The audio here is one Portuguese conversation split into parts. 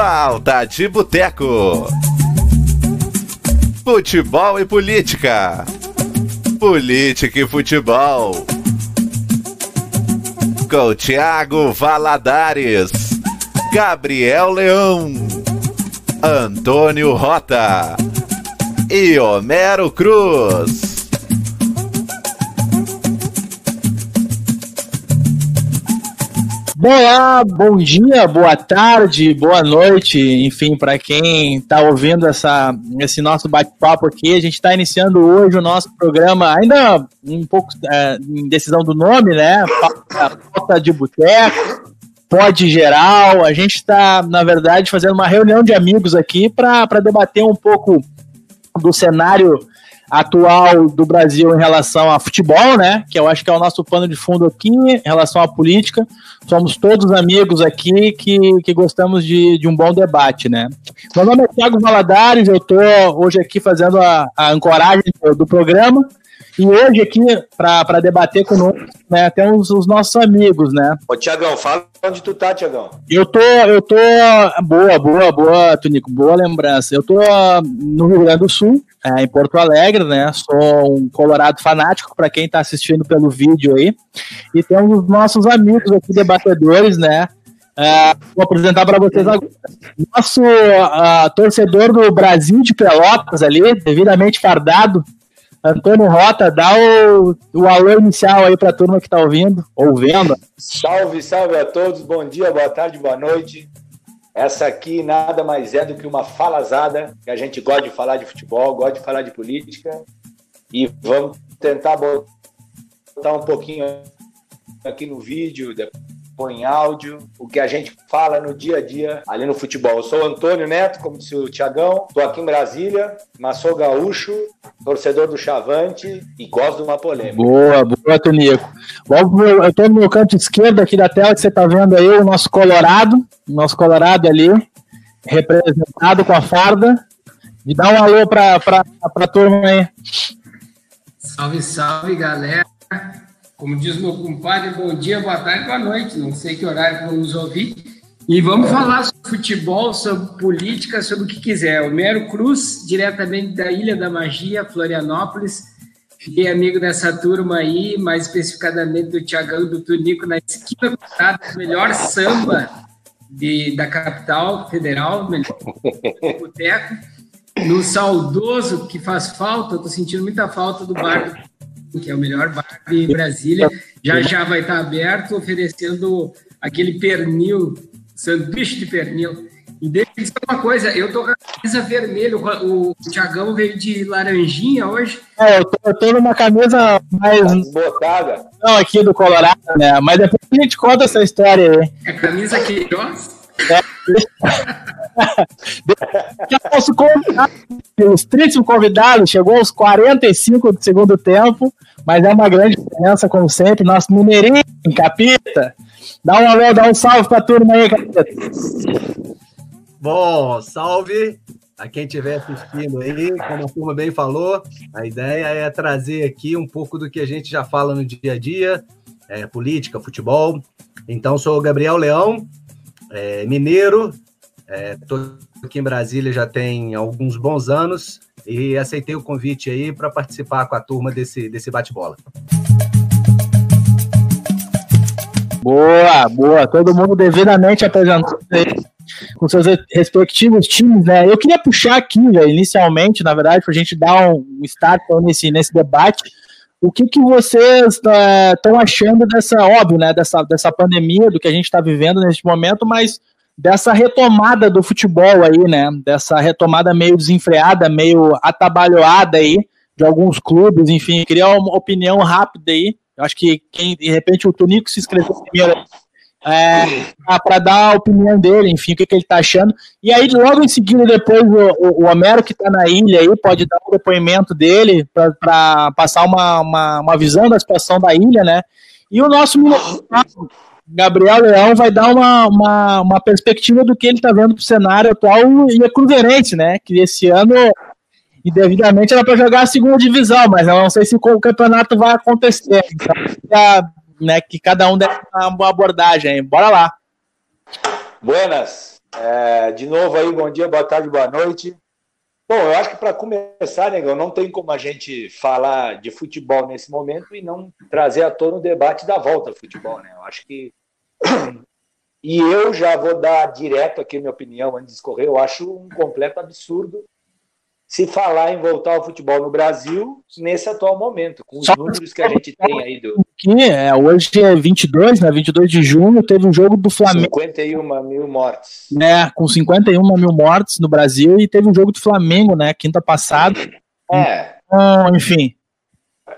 Pauta de Boteco. Futebol e política. Política e futebol. Com Tiago Valadares. Gabriel Leão. Antônio Rota. E Homero Cruz. Olá, bom dia, boa tarde, boa noite, enfim, para quem está ouvindo essa, esse nosso bate-papo aqui, a gente está iniciando hoje o nosso programa, ainda um pouco é, em decisão do nome, né? Falta de boteco, pode geral. A gente está, na verdade, fazendo uma reunião de amigos aqui para debater um pouco do cenário atual do Brasil em relação a futebol, né? Que eu acho que é o nosso pano de fundo aqui, em relação à política. Somos todos amigos aqui que, que gostamos de, de um bom debate, né? Meu nome é Thiago Valadares, eu estou hoje aqui fazendo a, a ancoragem do, do programa. E hoje aqui, para debater conosco, né, temos os nossos amigos, né? Ô, Tiagão, fala onde tu tá, Tiagão. Eu tô, eu tô, boa, boa, boa, Tunico, boa lembrança. Eu tô no Rio Grande do Sul, é, em Porto Alegre, né? Sou um colorado fanático, para quem tá assistindo pelo vídeo aí. E temos os nossos amigos aqui, debatedores, né? É, vou apresentar para vocês agora. Nosso uh, torcedor do Brasil de Pelotas ali, devidamente fardado, Antônio Rota, dá o, o alô inicial aí para a turma que está ouvindo, ou vendo. Salve, salve a todos, bom dia, boa tarde, boa noite. Essa aqui nada mais é do que uma falazada, que a gente gosta de falar de futebol, gosta de falar de política, e vamos tentar botar um pouquinho aqui no vídeo, põe em áudio, o que a gente fala no dia a dia ali no futebol. Eu sou o Antônio Neto, como disse o Tiagão, estou aqui em Brasília, mas sou gaúcho, torcedor do Chavante e gosto de uma polêmica. Boa, boa, Tonico. Eu estou no meu canto esquerdo aqui da tela que você está vendo aí, o nosso Colorado, o nosso Colorado ali, representado com a farda. E dá um alô para a turma aí. Salve, salve, galera. Como diz meu compadre, bom dia, boa tarde, boa noite. Não sei que horário vamos ouvir. E vamos falar sobre futebol, sobre política, sobre o que quiser. O Mero Cruz, diretamente da Ilha da Magia, Florianópolis. Fiquei amigo dessa turma aí, mais especificadamente do Tiagão do Tunico, na esquina do melhor samba de, da capital federal, melhor boteco. No saudoso, que faz falta, estou sentindo muita falta do bar que é o melhor bar de Brasília, já já vai estar aberto, oferecendo aquele pernil, sanduíche de pernil. E deixa eu dizer uma coisa, eu tô com a camisa vermelha, o, o Tiagão veio de laranjinha hoje. É, eu tô, eu tô numa camisa mais... Botada. Não, aqui do Colorado, né? Mas depois a gente conta essa história aí. É camisa que É. Nosso convidado, ilustríssimo convidado, chegou aos 45 do segundo tempo, mas é uma grande diferença, como sempre. Nosso Mineirinho, Capita. Dá um alô, dá um salve pra turma aí, Capita. Bom, salve a quem estiver assistindo aí. Como a turma bem falou, a ideia é trazer aqui um pouco do que a gente já fala no dia a dia, é, política, futebol. Então, sou o Gabriel Leão, é, mineiro, Estou é, aqui em Brasília já tem alguns bons anos e aceitei o convite aí para participar com a turma desse, desse bate-bola. Boa, boa. Todo mundo devidamente apresentado com seus respectivos times, né? Eu queria puxar aqui, inicialmente, na verdade, para a gente dar um start nesse, nesse debate. O que, que vocês estão uh, achando dessa, óbvio, né? Dessa, dessa pandemia, do que a gente está vivendo neste momento, mas dessa retomada do futebol aí, né? Dessa retomada meio desenfreada, meio atabalhoada aí de alguns clubes, enfim, queria uma opinião rápida aí. Eu acho que quem, de repente, o Tonico se inscreveu primeiro é, para dar a opinião dele, enfim, o que, que, ele tá achando. E aí, logo em seguida, depois, o, o Homero, que tá na ilha aí, pode dar o depoimento dele para passar uma, uma, uma visão da situação da ilha, né? E o nosso Gabriel Leão vai dar uma, uma, uma perspectiva do que ele está vendo para o cenário atual e a Cruzeirense, né? Que esse ano, indevidamente, era para jogar a segunda divisão, mas eu não sei se o campeonato vai acontecer. Então, né, que cada um deve dar uma abordagem. Bora lá. Buenas. É, de novo aí, bom dia, boa tarde, boa noite. Bom, eu acho que para começar, negão, não tem como a gente falar de futebol nesse momento e não trazer à tona o debate da volta ao futebol, né? Eu acho que. E eu já vou dar direto aqui a minha opinião antes de escorrer. Eu acho um completo absurdo se falar em voltar ao futebol no Brasil nesse atual momento, com os Só números que a gente tem aí do. É, hoje é 22, né? 22 de junho, teve um jogo do Flamengo. 51 mil mortes. Né, com 51 mil mortes no Brasil, e teve um jogo do Flamengo, né? Quinta passada. É. Então, enfim.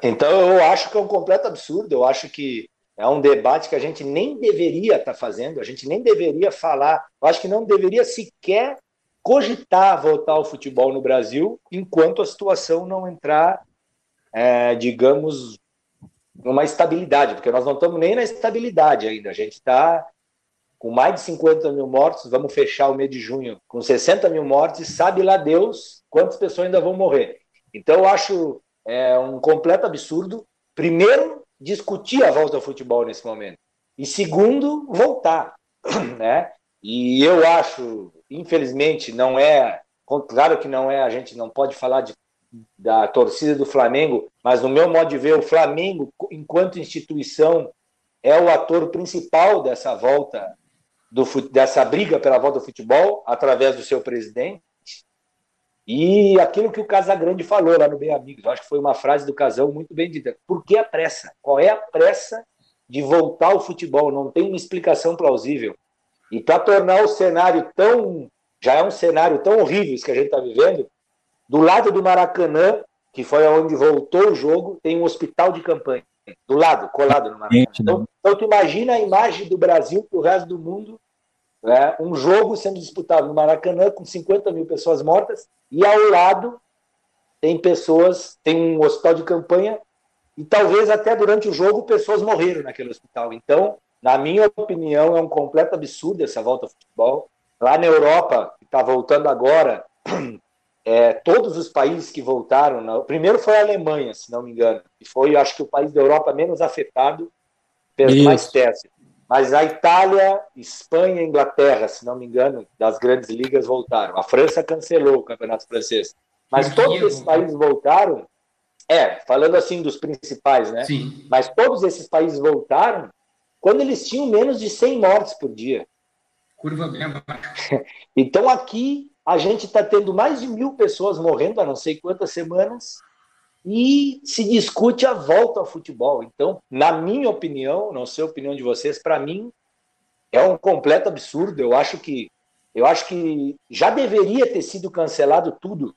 Então eu acho que é um completo absurdo. Eu acho que é um debate que a gente nem deveria estar tá fazendo, a gente nem deveria falar. Eu acho que não deveria sequer cogitar voltar ao futebol no Brasil enquanto a situação não entrar, é, digamos, numa estabilidade, porque nós não estamos nem na estabilidade ainda. A gente está com mais de 50 mil mortos, vamos fechar o mês de junho com 60 mil mortes, sabe lá Deus quantas pessoas ainda vão morrer. Então, eu acho é, um completo absurdo, primeiro, discutir a volta ao futebol nesse momento, e segundo, voltar. Né? E eu acho infelizmente, não é. Claro que não é, a gente não pode falar de, da torcida do Flamengo, mas no meu modo de ver, o Flamengo, enquanto instituição, é o ator principal dessa volta, do, dessa briga pela volta do futebol, através do seu presidente. E aquilo que o Casagrande falou lá no Bem Amigos, acho que foi uma frase do Casão muito bem dita. Por que a pressa? Qual é a pressa de voltar ao futebol? Não tem uma explicação plausível. E para tornar o cenário tão. Já é um cenário tão horrível isso que a gente está vivendo, do lado do Maracanã, que foi onde voltou o jogo, tem um hospital de campanha. Do lado, colado no Maracanã. Então, então tu imagina a imagem do Brasil para o resto do mundo. Né? Um jogo sendo disputado no Maracanã com 50 mil pessoas mortas, e ao lado tem pessoas, tem um hospital de campanha, e talvez até durante o jogo pessoas morreram naquele hospital. Então, na minha opinião, é um completo absurdo essa volta ao futebol. Lá na Europa, que está voltando agora, é, todos os países que voltaram, o primeiro foi a Alemanha, se não me engano, e foi, acho que, o país da Europa menos afetado pelos mais testes. Mas a Itália, Espanha e Inglaterra, se não me engano, das grandes ligas voltaram. A França cancelou o campeonato francês. Mas todos esses países voltaram. É, falando assim dos principais, né? Sim. Mas todos esses países voltaram quando eles tinham menos de 100 mortes por dia. Curva bem abaixo. então aqui a gente está tendo mais de mil pessoas morrendo há não sei quantas semanas e se discute a volta ao futebol. Então, na minha opinião, não sei a opinião de vocês, para mim é um completo absurdo. Eu acho que eu acho que já deveria ter sido cancelado tudo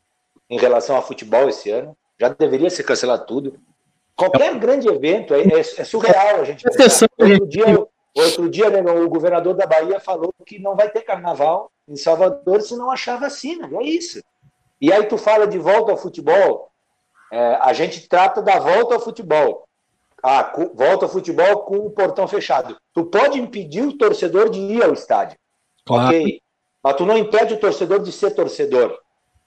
em relação ao futebol esse ano. Já deveria ser cancelado tudo. Qualquer grande evento é, é, é surreal a gente. Outro dia, outro dia né, o governador da Bahia falou que não vai ter carnaval em Salvador se não achar vacina. É isso. E aí tu fala de volta ao futebol, é, a gente trata da volta ao futebol. Ah, volta ao futebol com o portão fechado. Tu pode impedir o torcedor de ir ao estádio. Claro. Ok. Mas tu não impede o torcedor de ser torcedor.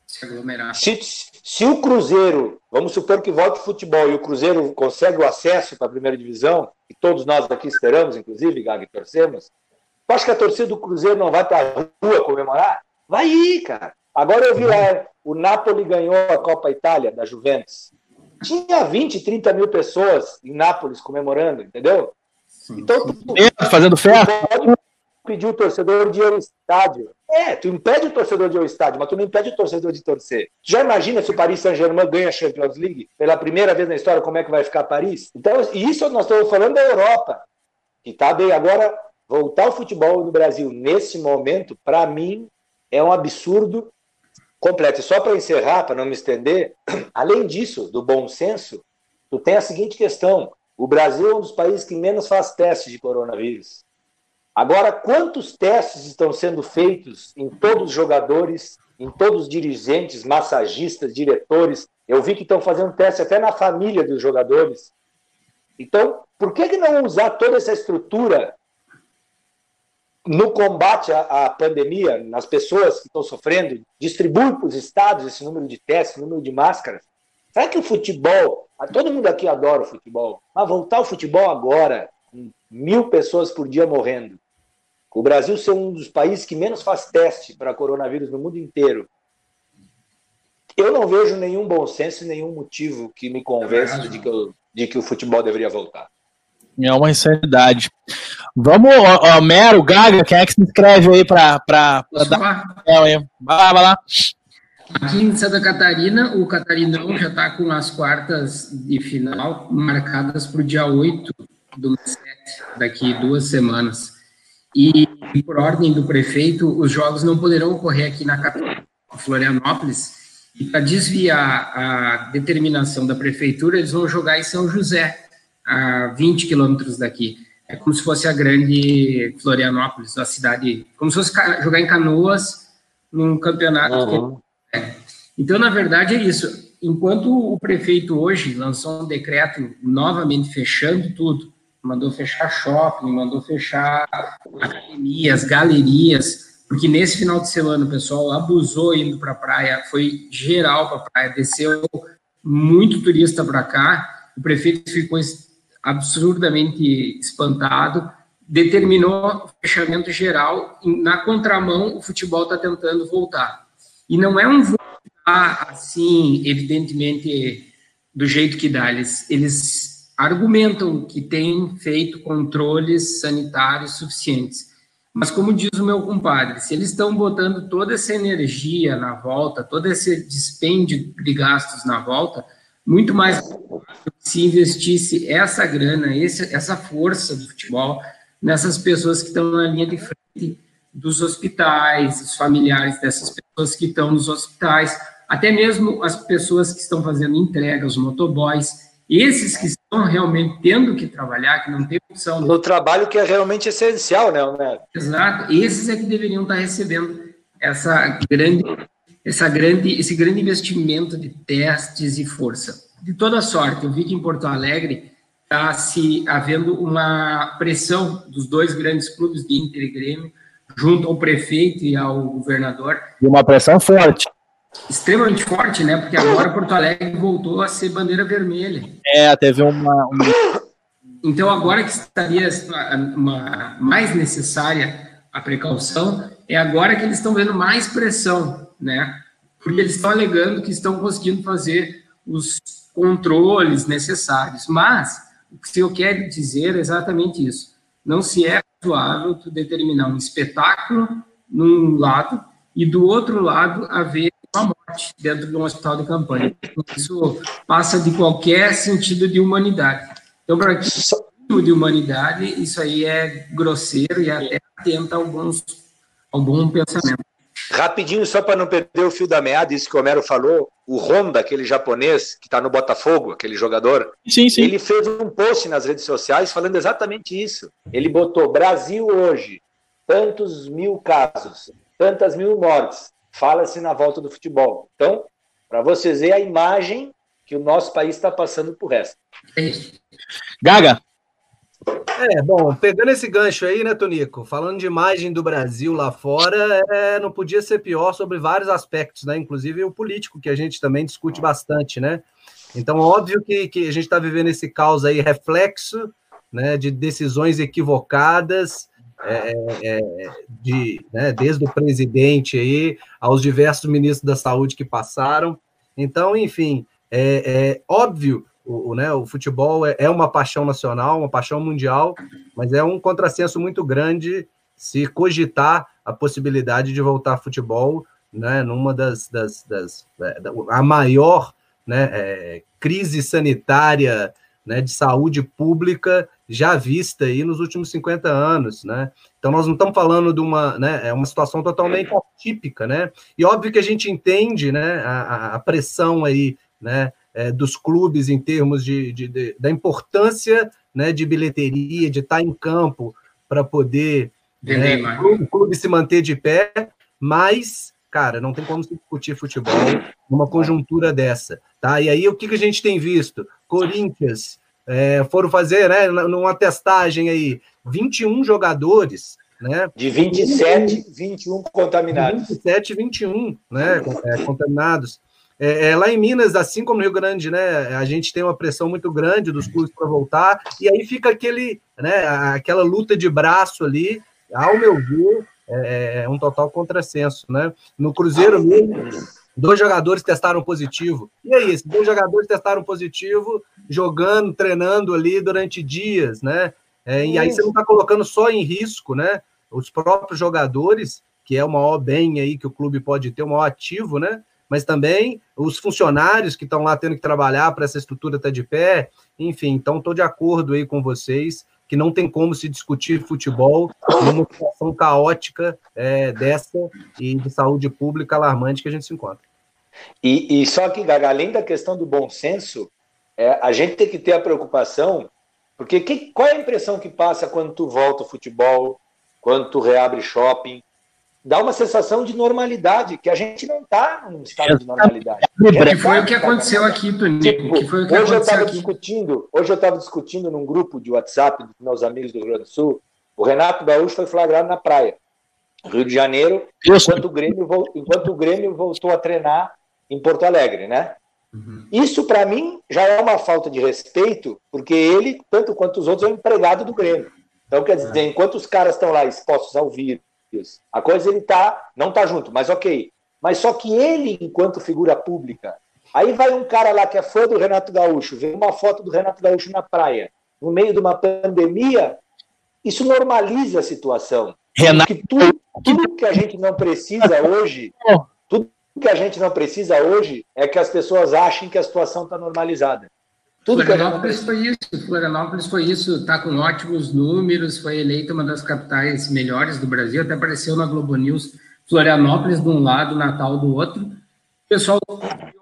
Se aglomerar. Se, se o Cruzeiro, vamos supor que volte o futebol e o Cruzeiro consegue o acesso para a primeira divisão, e todos nós aqui esperamos, inclusive, Gag, torcemos, tu acha que a torcida do Cruzeiro não vai para a rua comemorar? Vai ir, cara. Agora eu vi lá, o Napoli ganhou a Copa Itália da Juventus. Tinha 20, 30 mil pessoas em Nápoles comemorando, entendeu? Sim. Então, tu, fazendo festa. Pode pedir o torcedor de ir ao estádio. É, tu impede o torcedor de ir ao estádio, mas tu não impede o torcedor de torcer. Já imagina se o Paris Saint-Germain ganha a Champions League pela primeira vez na história, como é que vai ficar Paris? Então, isso nós estamos falando da Europa, que está bem. Agora, voltar ao futebol no Brasil nesse momento, para mim, é um absurdo completo. E só para encerrar, para não me estender, além disso, do bom senso, tu tem a seguinte questão: o Brasil é um dos países que menos faz testes de coronavírus. Agora, quantos testes estão sendo feitos em todos os jogadores, em todos os dirigentes, massagistas, diretores? Eu vi que estão fazendo teste até na família dos jogadores. Então, por que, que não usar toda essa estrutura no combate à, pandemia, nas pessoas que estão sofrendo? Distribui para os estados esse número de testes, número de máscaras. Será que o futebol, todo mundo aqui adora o futebol, mas voltar ao futebol agora, mil pessoas por dia morrendo, o Brasil ser um dos países que menos faz teste para coronavírus no mundo inteiro, eu não vejo nenhum bom senso e nenhum motivo que me convença de que, eu, de que o futebol deveria voltar. É uma insanidade. Vamos, ó, ó, Mero, Gaga, quem é que se inscreve aí para dar. Vai lá, vai lá. Aqui em Santa Catarina, o Catarinão já está com as quartas de final marcadas para o dia 8 do mês 7, daqui duas semanas. E, por ordem do prefeito, os jogos não poderão ocorrer aqui na capital, Florianópolis. E para desviar a determinação da prefeitura, eles vão jogar em São José, a 20 quilômetros daqui. É como se fosse a grande Florianópolis, a cidade, como se fosse jogar em Canoas num campeonato uhum. Então, na verdade, é isso. Enquanto o prefeito hoje lançou um decreto novamente fechando tudo, mandou fechar shopping, mandou fechar academias, galerias, porque nesse final de semana o pessoal abusou indo para a praia, foi geral para a praia, desceu muito turista para cá, o prefeito ficou absurdamente espantado, determinou fechamento geral, na contramão o futebol está tentando voltar. E não é um voltar assim, evidentemente, do jeito que dá. Eles, eles argumentam que têm feito controles sanitários suficientes. Mas, como diz o meu compadre, se eles estão botando toda essa energia na volta, todo esse dispêndio de gastos na volta, muito mais se investisse essa grana, esse, essa força do futebol nessas pessoas que estão na linha de frente dos hospitais, os familiares dessas pessoas que estão nos hospitais, até mesmo as pessoas que estão fazendo entregas, os motoboys, esses que estão realmente tendo que trabalhar, que não tem opção. No trabalho que é realmente essencial, né, Homero? Exato. Esses é que deveriam estar recebendo essa grande, essa grande, esse grande investimento de testes e força. De toda sorte, eu vi que em Porto Alegre está se havendo uma pressão dos dois grandes clubes de Inter e Grêmio junto ao prefeito e ao governador. E uma pressão forte. Extremamente forte, né? Porque agora Porto Alegre voltou a ser bandeira vermelha. É, teve uma. uma... Então, agora que estaria uma, mais necessária a precaução, é agora que eles estão vendo mais pressão, né? Porque eles estão alegando que estão conseguindo fazer os controles necessários. Mas, o que eu quero dizer é exatamente isso. Não se é razoável tu determinar um espetáculo num lado e do outro lado haver uma morte dentro de um hospital de campanha. Isso passa de qualquer sentido de humanidade. Então, para que de humanidade, isso aí é grosseiro e até atenta a alguns, algum pensamento. Rapidinho, só para não perder o fio da meada, isso que o Homero falou, o Honda, aquele japonês que está no Botafogo, aquele jogador, sim, sim. ele fez um post nas redes sociais falando exatamente isso. Ele botou Brasil hoje, tantos mil casos, tantas mil mortes, fala-se na volta do futebol. Então, para vocês verem a imagem que o nosso país está passando por resto. Gaga, é, bom, pegando esse gancho aí, né, Tonico? Falando de imagem do Brasil lá fora, é, não podia ser pior sobre vários aspectos, né? Inclusive o político, que a gente também discute bastante, né? Então, óbvio que, que a gente está vivendo esse caos aí reflexo né, de decisões equivocadas, é, é, de, né, desde o presidente aí aos diversos ministros da saúde que passaram. Então, enfim, é, é óbvio o, o, né, o futebol é, é, uma paixão nacional, uma paixão mundial, mas é um contrassenso muito grande se cogitar a possibilidade de voltar a futebol né, numa das, das, das é, a maior né, é, crise sanitária né, de saúde pública já vista aí nos últimos 50 anos, né? Então nós não estamos falando de uma, né, é uma situação totalmente atípica, né? E óbvio que a gente entende, né, a, a pressão aí, né, é, dos clubes em termos de, de, de, da importância né, de bilheteria, de estar em campo para poder né, o clube se manter de pé, mas, cara, não tem como se discutir futebol numa conjuntura dessa. Tá? E aí o que, que a gente tem visto? Corinthians é, foram fazer, né, numa testagem aí, 21 jogadores. Né? De 27, 21 contaminados. 27, 21 né, é, contaminados. É, é, lá em Minas, assim como no Rio Grande, né, a gente tem uma pressão muito grande dos clubes para voltar, e aí fica aquele, né, aquela luta de braço ali ao meu ver, é, é um total contrassenso, né? No Cruzeiro mesmo, dois jogadores testaram positivo. E aí, esses dois jogadores testaram positivo, jogando, treinando ali durante dias, né? É, e aí você não está colocando só em risco, né? Os próprios jogadores, que é o maior bem aí que o clube pode ter, o maior ativo, né? Mas também os funcionários que estão lá tendo que trabalhar para essa estrutura estar tá de pé. Enfim, então estou de acordo aí com vocês que não tem como se discutir futebol numa situação caótica é, dessa e de saúde pública alarmante que a gente se encontra. E, e só que, Gaga, além da questão do bom senso, é, a gente tem que ter a preocupação, porque que, qual é a impressão que passa quando tu volta ao futebol, quando tu reabre shopping? Dá uma sensação de normalidade, que a gente não está num estado de normalidade. Que foi o que aconteceu aqui, Tonico. Tipo, hoje eu estava discutindo, hoje eu estava discutindo num grupo de WhatsApp dos meus amigos do Rio Grande do Sul. O Renato Gaúcho foi flagrado na praia, Rio de Janeiro, enquanto o Grêmio, enquanto o Grêmio voltou a treinar em Porto Alegre, né? Uhum. Isso, para mim, já é uma falta de respeito, porque ele, tanto quanto os outros, é um empregado do Grêmio. Então, quer dizer, é. enquanto os caras estão lá expostos ao vírus, a coisa ele tá, não tá junto, mas ok. Mas só que ele, enquanto figura pública, aí vai um cara lá que é fã do Renato Gaúcho, vê uma foto do Renato Gaúcho na praia, no meio de uma pandemia, isso normaliza a situação. Renato... Tudo, tudo que a gente não precisa hoje, tudo que a gente não precisa hoje é que as pessoas achem que a situação está normalizada. Tudo Florianópolis foi isso, Florianópolis foi isso, está com ótimos números, foi eleita uma das capitais melhores do Brasil, até apareceu na Globo News, Florianópolis de um lado, Natal do outro. O pessoal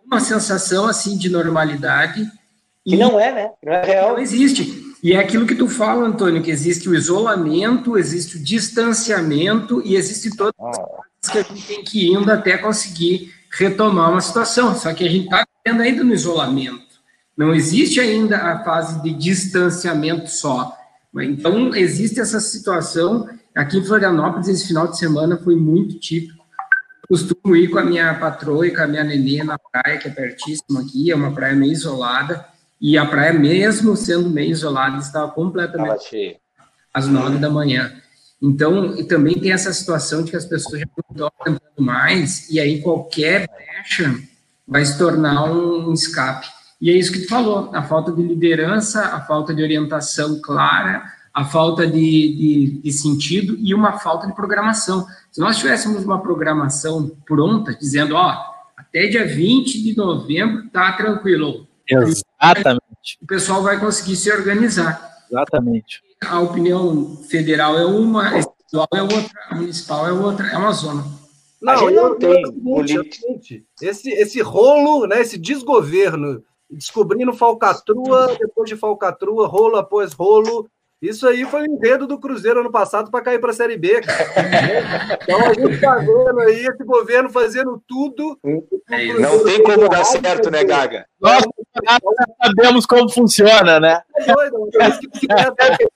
uma sensação assim de normalidade. Que não é, né? Não é real. Não existe. E é aquilo que tu fala, Antônio, que existe o isolamento, existe o distanciamento e existe todas as ah que a gente tem que ir indo até conseguir retomar uma situação. Só que a gente está vivendo ainda no isolamento. Não existe ainda a fase de distanciamento só. Então, existe essa situação. Aqui em Florianópolis, esse final de semana foi muito típico. Costumo ir com a minha patroa e com a minha nenê na praia, que é pertíssima aqui, é uma praia meio isolada. E a praia, mesmo sendo meio isolada, estava completamente às nove da manhã. Então, também tem essa situação de que as pessoas já não estão aguentando mais, e aí qualquer brecha vai se tornar um escape. E é isso que tu falou, a falta de liderança, a falta de orientação clara, a falta de, de, de sentido e uma falta de programação. Se nós tivéssemos uma programação pronta, dizendo, ó, até dia 20 de novembro tá tranquilo. Exatamente. O pessoal vai conseguir se organizar. Exatamente a opinião federal é uma, estadual é outra, municipal é outra, é uma zona. Não, não tem é esse, esse rolo, né, esse desgoverno, descobrindo falcatrua, depois de falcatrua, rolo após rolo, isso aí foi o enredo do Cruzeiro ano passado para cair para a Série B. Cara. então a gente está vendo aí esse governo fazendo tudo. É, não tem como dar certo, né, Gaga? Nós sabemos como funciona, né? É doido, é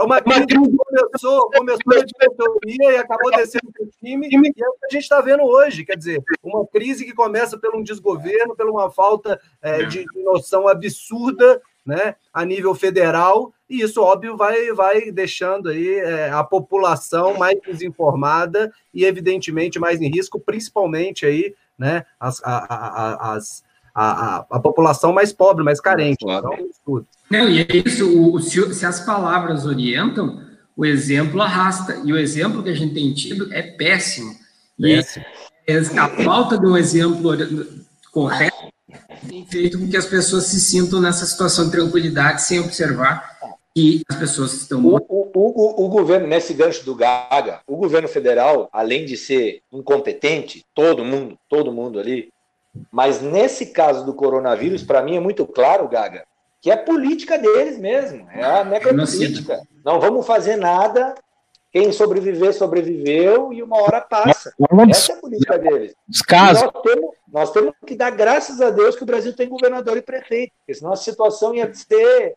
uma crise que começou, começou a diretoria e acabou descendo para o time, e é o que a gente está vendo hoje. Quer dizer, uma crise que começa pelo um desgoverno, pela uma falta é, de noção absurda né, a nível federal, e isso, óbvio, vai, vai deixando aí é, a população mais desinformada e, evidentemente, mais em risco, principalmente aí, né, as, a, a, as, a, a, a população mais pobre, mais carente. Então, não, e é isso, o, se, se as palavras orientam, o exemplo arrasta. E o exemplo que a gente tem tido é péssimo. péssimo. E a falta de um exemplo correto tem feito com que as pessoas se sintam nessa situação de tranquilidade sem observar que as pessoas estão. O, o, o, o, governo, nesse gancho do Gaga, o governo federal, além de ser incompetente, todo mundo, todo mundo ali, mas nesse caso do coronavírus, para mim é muito claro, Gaga, que é política deles mesmo, é a necropolítica. Não vamos fazer nada, quem sobreviver, sobreviveu e uma hora passa. Essa é a política deles. Os casos. Nós temos, nós temos que dar graças a Deus que o Brasil tem governador e prefeito, porque senão a situação ia ser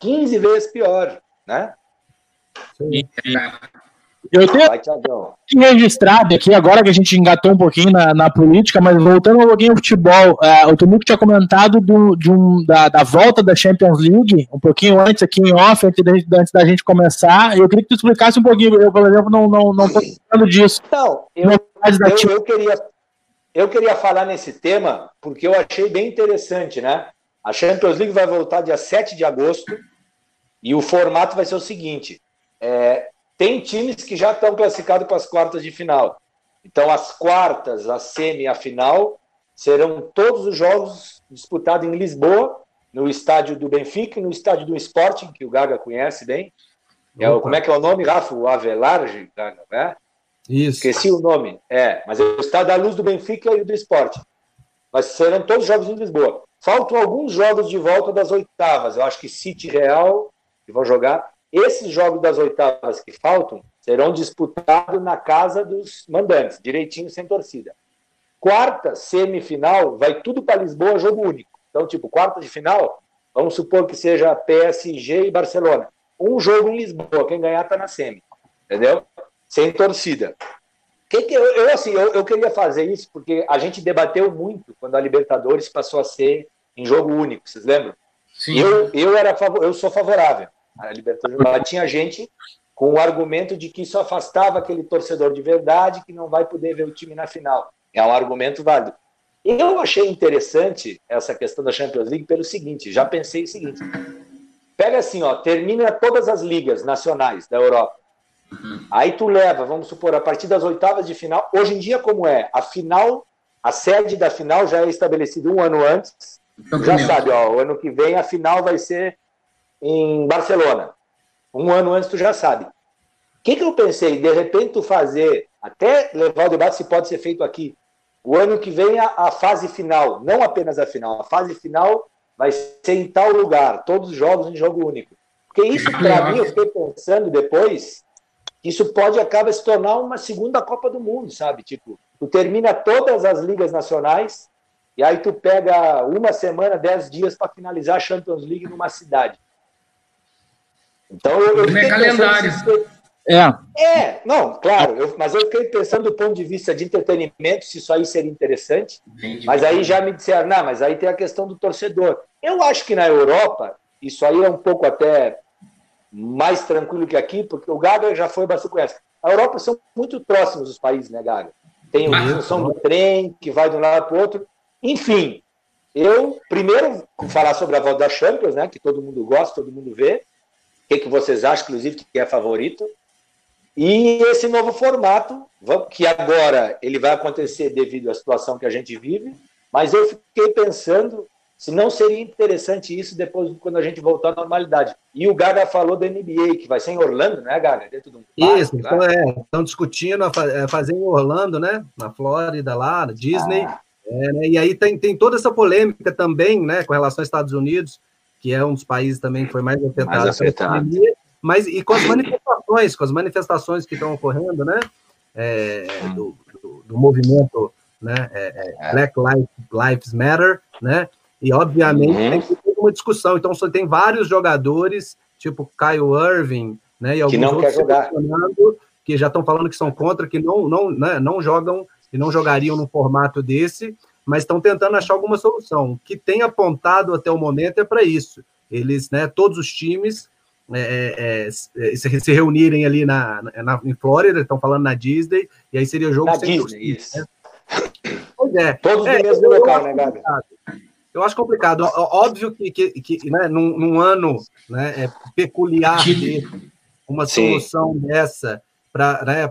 15 vezes pior, né? E, Eu tenho Vai, que registrado aqui, agora que a gente engatou um pouquinho na, na política, mas voltando um pouquinho ao futebol, é, o Tomuco tinha comentado do, de um, da, da, volta da Champions League, um pouquinho antes aqui em off, antes, de, antes da gente começar. Eu queria que tu explicasse um pouquinho, eu, por exemplo, não estou não, não falando disso. Então, eu, eu, eu, queria, eu queria falar nesse tema, porque eu achei bem interessante, né? A Champions League vai voltar dia 7 de agosto, e o formato vai ser o seguinte: é, tem times que já estão classificados para as quartas de final. Então, as quartas, a semi e a final serão todos os jogos disputados em Lisboa, no estádio do Benfica e no estádio do Sporting, que o Gaga conhece bem. É, como é que é o nome, Rafa? O Avelarge, Gaga, né? Isso. Esqueci o nome. É, mas é o estádio da Luz do Benfica e do Sporting. Mas serão todos os jogos em Lisboa. Faltam alguns jogos de volta das oitavas. Eu acho que City Real, que vão jogar, esses jogos das oitavas que faltam serão disputados na casa dos mandantes, direitinho, sem torcida. Quarta, semifinal, vai tudo para Lisboa, jogo único. Então, tipo, quarta de final, vamos supor que seja PSG e Barcelona. Um jogo em Lisboa, quem ganhar está na semi. Entendeu? Sem torcida. Que que eu, eu, assim, eu, eu queria fazer isso porque a gente debateu muito quando a Libertadores passou a ser em jogo único, vocês lembram? Sim. Eu, eu, era, eu sou favorável a Libertadores. Lá tinha gente com o argumento de que isso afastava aquele torcedor de verdade que não vai poder ver o time na final. É um argumento válido. Eu achei interessante essa questão da Champions League pelo seguinte, já pensei o seguinte, pega assim, ó, termina todas as ligas nacionais da Europa, aí tu leva, vamos supor, a partir das oitavas de final, hoje em dia como é? A final, a sede da final já é estabelecida um ano antes, já sabe, ó, o ano que vem a final vai ser em Barcelona. Um ano antes tu já sabe. O que, que eu pensei? De repente tu fazer, até levar o debate se pode ser feito aqui, o ano que vem a, a fase final, não apenas a final, a fase final vai ser em tal lugar, todos os jogos em jogo único. Porque isso, para mim, eu fiquei pensando depois, isso pode acabar se tornar uma segunda Copa do Mundo, sabe? Tipo, tu termina todas as ligas nacionais e aí tu pega uma semana, dez dias para finalizar a Champions League numa cidade. Então eu, eu fiquei calendário. Se... É. É, não, claro, eu, mas eu fiquei pensando do ponto de vista de entretenimento, se isso aí seria interessante. Mas aí já me disseram, não, mas aí tem a questão do torcedor. Eu acho que na Europa, isso aí é um pouco até mais tranquilo que aqui, porque o Gaga já foi bastante conhece. A Europa são muito próximos os países, né, Gaga? Tem a função do trem que vai de um lado para o outro. Enfim, eu primeiro falar sobre a volta da Champions, né, que todo mundo gosta, todo mundo vê que, que vocês acham, inclusive, que é favorito. E esse novo formato, que agora ele vai acontecer devido à situação que a gente vive, mas eu fiquei pensando se não seria interessante isso depois quando a gente voltar à normalidade. E o Gaga falou da NBA, que vai ser em Orlando, né, Gaga? Dentro do isso, então, é, estão discutindo a é, fazer em Orlando, né? Na Flórida, lá, na Disney. Ah. É, né, e aí tem, tem toda essa polêmica também, né, com relação aos Estados Unidos, que é um dos países também que foi mais afetado, mais afetado. mas e com as manifestações, com as manifestações que estão ocorrendo, né, é, do, do, do, movimento, né, é, é, é. Black Lives Matter, né, e obviamente uhum. tem uma discussão. Então você tem vários jogadores, tipo Kyle Irving, né, e alguns que outros que já estão falando que são contra, que não não né, não jogam e não jogariam no formato desse mas estão tentando achar alguma solução. O que tem apontado até o momento é para isso. Eles, né, todos os times é, é, é, se, se, reunirem ali na, na, em Flórida, estão falando na Disney, e aí seria o jogo na sem Disney, isso. Né? Pois é. Todos é, no mesmo local, né, Gabi? Eu acho complicado. Óbvio que, que, que né, num, num, ano né, é peculiar ter uma solução Sim. dessa para né,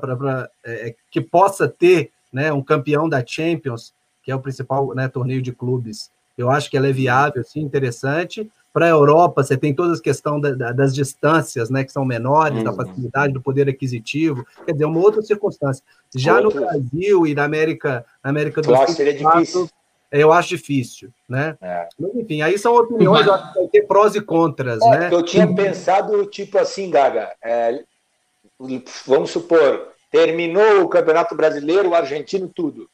é, que possa ter né, um campeão da Champions que é o principal né, torneio de clubes. Eu acho que ela é viável, sim, interessante. Para a Europa, você tem todas as questões da, da, das distâncias, né, que são menores, uhum. da facilidade do poder aquisitivo, quer dizer, uma outra circunstância. Já Outro. no Brasil e na América, na América do Sul, seria difícil. Eu acho difícil, né? É. Mas, enfim, aí são opiniões, eu acho que vai ter prós e contras, é, né? Eu tinha pensado, tipo assim, Gaga, é, vamos supor, terminou o Campeonato Brasileiro, o argentino, tudo.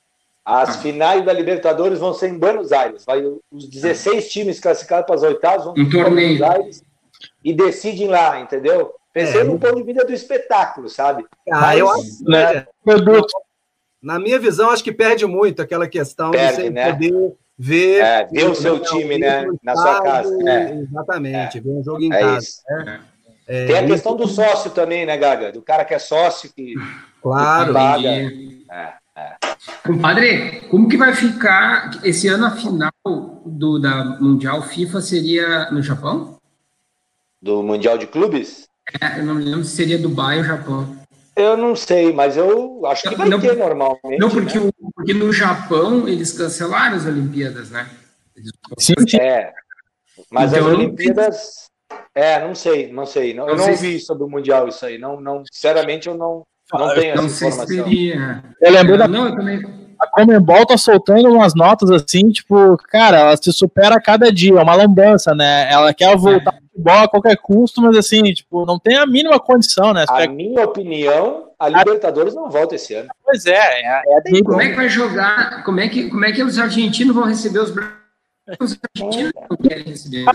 As finais da Libertadores vão ser em Buenos Aires. Vai, os 16 times classificados para as oitavas vão um para Buenos Aires e decidem lá, entendeu? Pensei é, no ponto de vista do espetáculo, sabe? Ah, Mas, eu acho, né? Produto. Na minha visão, acho que perde muito aquela questão perde, de você né? poder ver, é, ver o seu time, né? Na sua casa. É. Exatamente, é. ver um jogo em é casa. Né? É, Tem a questão do sócio também, né, Gaga? Do cara que é sócio que, claro, que paga. É, é. Compadre, como que vai ficar esse ano a final do, da Mundial FIFA seria no Japão? Do Mundial de Clubes? É, eu não me lembro se seria Dubai ou Japão. Eu não sei, mas eu acho que vai não, ter normalmente. Não, porque, né? o, porque no Japão eles cancelaram as Olimpíadas, né? Eles... Sim, sim. É. Mas então, as Olimpíadas. É, não sei, não sei. Não, eu não, vi sobre o Mundial isso aí. Não, não, sinceramente, eu não, não tenho não essa informação. Seria... Eu lembro da. Não, eu também a Comembol tá soltando umas notas assim, tipo, cara, ela se supera a cada dia, é uma lambança, né? Ela quer voltar é futebol a qualquer custo, mas assim, tipo, não tem a mínima condição, né? A minha opinião, a Libertadores não volta esse ano. Pois é, é, é como é que vai jogar? Como é que, como é que os argentinos vão receber os Os argentinos não querem receber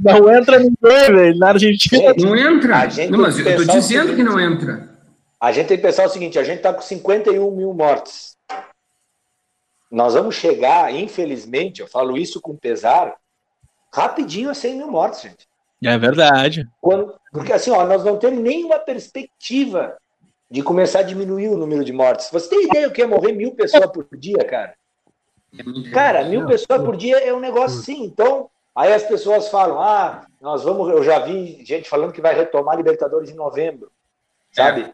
Não entra ninguém, velho, na Argentina. Não entra. Não, mas eu tô dizendo que não entra. A gente tem que pensar o seguinte: a gente tá com 51 mil mortes. Nós vamos chegar, infelizmente, eu falo isso com pesar, rapidinho a 100 mil mortos, gente. É verdade. Quando, porque assim, ó, nós não temos nenhuma perspectiva de começar a diminuir o número de mortes. Você tem ideia o que é morrer mil pessoas por dia, cara? É cara, mil pessoas por dia é um negócio assim. Então, aí as pessoas falam: ah, nós vamos. Eu já vi gente falando que vai retomar Libertadores em novembro, sabe? É.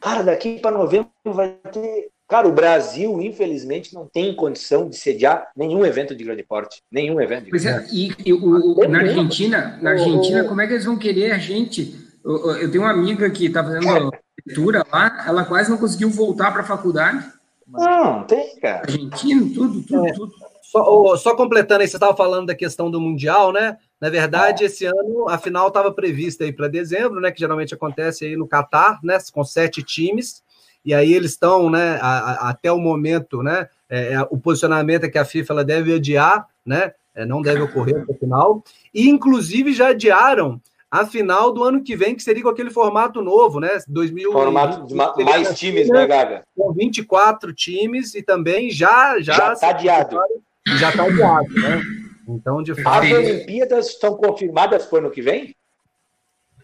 Cara, daqui para novembro vai ter Cara, o Brasil, infelizmente, não tem condição de sediar nenhum evento de grande porte. Nenhum evento. Pois é, e, e o, na Argentina, na Argentina, como é que eles vão querer a gente? Eu, eu tenho uma amiga que está fazendo leitura lá, ela quase não conseguiu voltar para a faculdade. Não, tem, cara. Argentino, tudo, tudo, é. tudo. Só, só, completando aí, você estava falando da questão do Mundial, né? Na verdade, é. esse ano a final estava prevista aí para dezembro, né? Que geralmente acontece aí no Catar, né? Com sete times e aí eles estão, né, a, a, até o momento, né, é, é, o posicionamento é que a FIFA ela deve adiar, né, é, não deve ocorrer no final, e inclusive já adiaram a final do ano que vem, que seria com aquele formato novo, né, 2000 Formato de mais times, né, Gaga? Com 24 times e também já... Já está adiado. Já está adiado, né? Então, de fato... As Olimpíadas estão confirmadas para o ano que vem?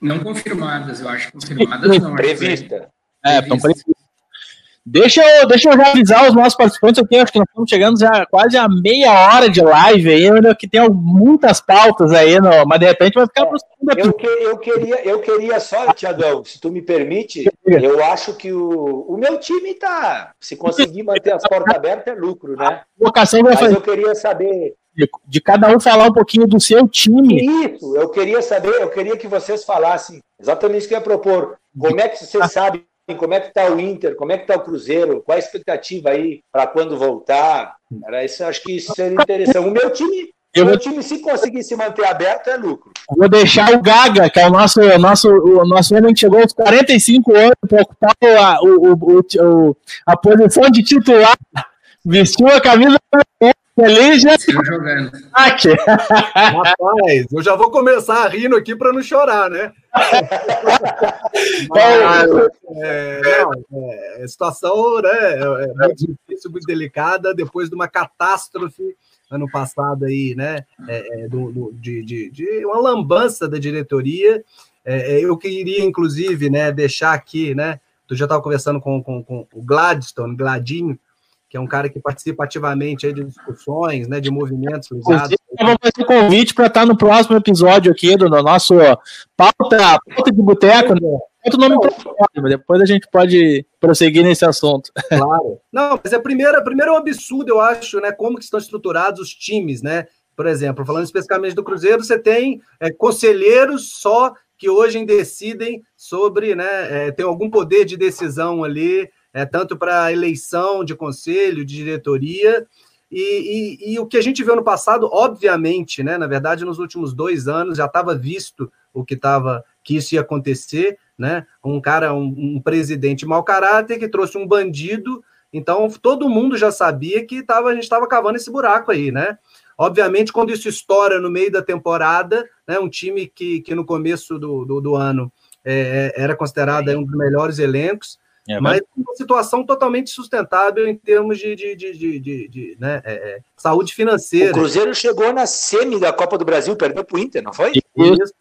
Não confirmadas, eu acho. Confirmadas não. Prevista. É, estão previstas. Deixa eu, deixa eu já avisar os nossos participantes aqui, acho que nós estamos chegando já quase a meia hora de live aí, que tem muitas pautas aí, no, mas de repente vai ficar para segundo eu, que, eu queria Eu queria só, Tiagão, se tu me permite, eu acho que o, o meu time tá, se conseguir manter as portas abertas, é lucro, né? Vocação vai mas fazer. eu queria saber... De, de cada um falar um pouquinho do seu time. Isso, eu queria saber, eu queria que vocês falassem exatamente isso que eu ia propor. Como é que vocês sabem como é que está o Inter, como é que está o Cruzeiro, qual a expectativa aí para quando voltar? Era isso, acho que isso seria interessante. O meu time, eu meu time, se conseguir se manter aberto, é lucro. Vou deixar o Gaga, que é o nosso, o nosso, o nosso homem que chegou aos 45 anos para ocupar a, o, o, o, a posição de titular, vestiu a camisa Feliz já jogando. Rapaz, eu já vou começar rindo aqui para não chorar, né? Mas, é, não, é, a situação né, é, é muito difícil, muito delicada, depois de uma catástrofe ano passado aí, né? É, é do, do, de, de, de, uma lambança da diretoria. É, eu queria, inclusive, né, deixar aqui, né? Tu já estava conversando com, com, com o Gladstone, Gladinho, que é um cara que participa ativamente aí de discussões, né, de movimentos ligados. Eu vou fazer um convite para estar no próximo episódio aqui do, do nosso pauta, pauta de boteco, né? Outro nome mas depois a gente pode prosseguir nesse assunto. Claro. Não, mas é primeiro, primeiro é um absurdo, eu acho, né? Como que estão estruturados os times, né? Por exemplo, falando especificamente do Cruzeiro, você tem é, conselheiros só que hoje decidem sobre, né? É, tem algum poder de decisão ali é, tanto para a eleição de conselho, de diretoria, e, e, e, o que a gente viu no passado, obviamente, né, na verdade, nos últimos dois anos já estava visto o que estava que isso ia acontecer, né? Um cara, um, um, presidente mau caráter que trouxe um bandido, então todo mundo já sabia que tava, a gente estava cavando esse buraco aí, né? Obviamente, quando isso estoura no meio da temporada, né, um time que, que no começo do, do, do ano é, é era considerado um dos melhores elencos, é, mas uma situação totalmente sustentável em termos de, de, de, de, de, de né, é, é, saúde financeira. O Cruzeiro chegou na semi da Copa do Brasil, perdeu para o Inter, não foi? Isso.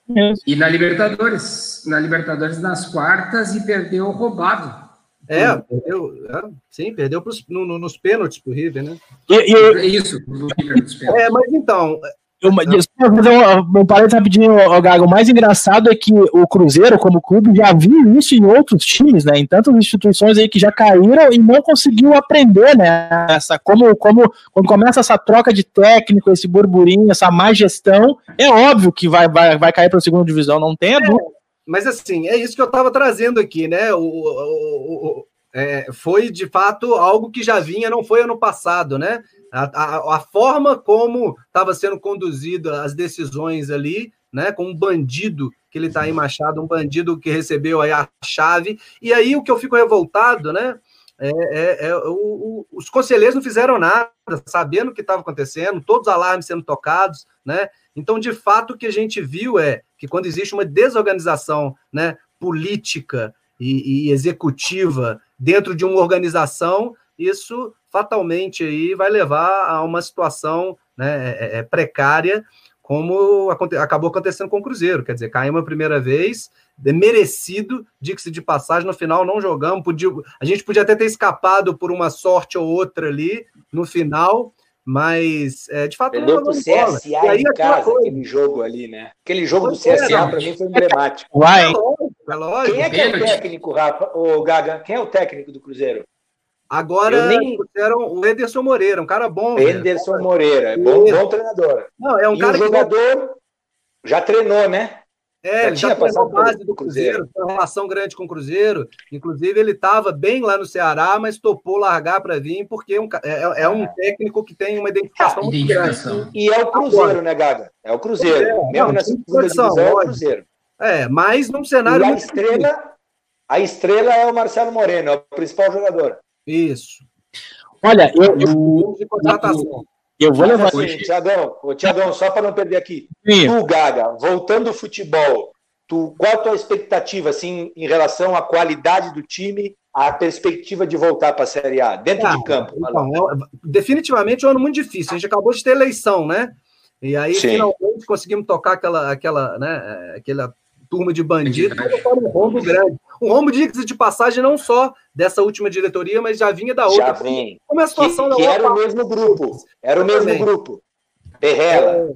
E na Libertadores, na Libertadores nas quartas e perdeu roubado. É, perdeu, é, sim, perdeu pros, no, no, nos pênaltis para o River, né? E, e, Isso, no River nos pênaltis. É, mas então, eu, só fazer um, um parênteses rapidinho, Gago. O mais engraçado é que o Cruzeiro, como clube, já viu isso em outros times, né? Em tantas instituições aí que já caíram e não conseguiu aprender, né? Essa, como, como quando começa essa troca de técnico, esse burburinho, essa má gestão, é óbvio que vai, vai, vai cair para a segunda divisão, não tem dúvida. Mas assim, é isso que eu estava trazendo aqui, né? O, o, o é, foi de fato algo que já vinha, não foi ano passado, né? A, a, a forma como estava sendo conduzida as decisões ali, né, com um bandido que ele está aí, Machado, um bandido que recebeu aí a chave. E aí o que eu fico revoltado, né? É, é, é o, o, os conselheiros não fizeram nada, sabendo o que estava acontecendo, todos os alarmes sendo tocados, né? Então, de fato, o que a gente viu é que quando existe uma desorganização né, política e, e executiva dentro de uma organização, isso fatalmente aí vai levar a uma situação né, é, é, é precária, como acabou acontecendo com o Cruzeiro. Quer dizer, caiu uma primeira vez, merecido, diga-se de passagem, no final não jogamos. Podia, a gente podia até ter escapado por uma sorte ou outra ali no final, mas é, de fato Perdeu pro CSA e aí, em casa, coisa. aquele jogo ali, né? Aquele jogo do CSA para mim foi emblemático. Vai. É lógico, Quem é que é o técnico, Rafa? O Gaga? Quem é o técnico do Cruzeiro? Agora nem... o Ederson Moreira, um cara bom. Ederson velho. Moreira, é bom, bom treinador. Não, é um e cara o jogador que... já treinou, né? É, já ele tinha passado base do Cruzeiro, Cruzeiro, uma relação grande com o Cruzeiro. Inclusive, ele estava bem lá no Ceará, mas topou largar para vir, porque é um, é, é um é. técnico que tem uma identificação muito grande. E é o Cruzeiro, né, Gaga? É o Cruzeiro. É, Mesmo não, nessa segunda divisão, é o Cruzeiro. É, mas num cenário. E a estrela, a estrela é o Marcelo Moreno, é o principal jogador. Isso. Olha, eu, eu. Eu vou levar. Assim, Tiagão, Tiagão, só para não perder aqui. Sim. Tu, Gaga, voltando ao futebol, tu, qual a tua expectativa assim, em relação à qualidade do time, à perspectiva de voltar para a Série A, dentro ah, de campo? Então, é, definitivamente é um ano muito difícil. A gente acabou de ter eleição, né? E aí, Sim. finalmente, conseguimos tocar aquela, aquela, né, aquela turma de bandidos, um rombo grande. Um rombo, diga de passagem, não só dessa última diretoria, mas já vinha da outra. Já vem. Como é a situação que, da que era o mesmo grupo. Era o mesmo grupo. Perrela.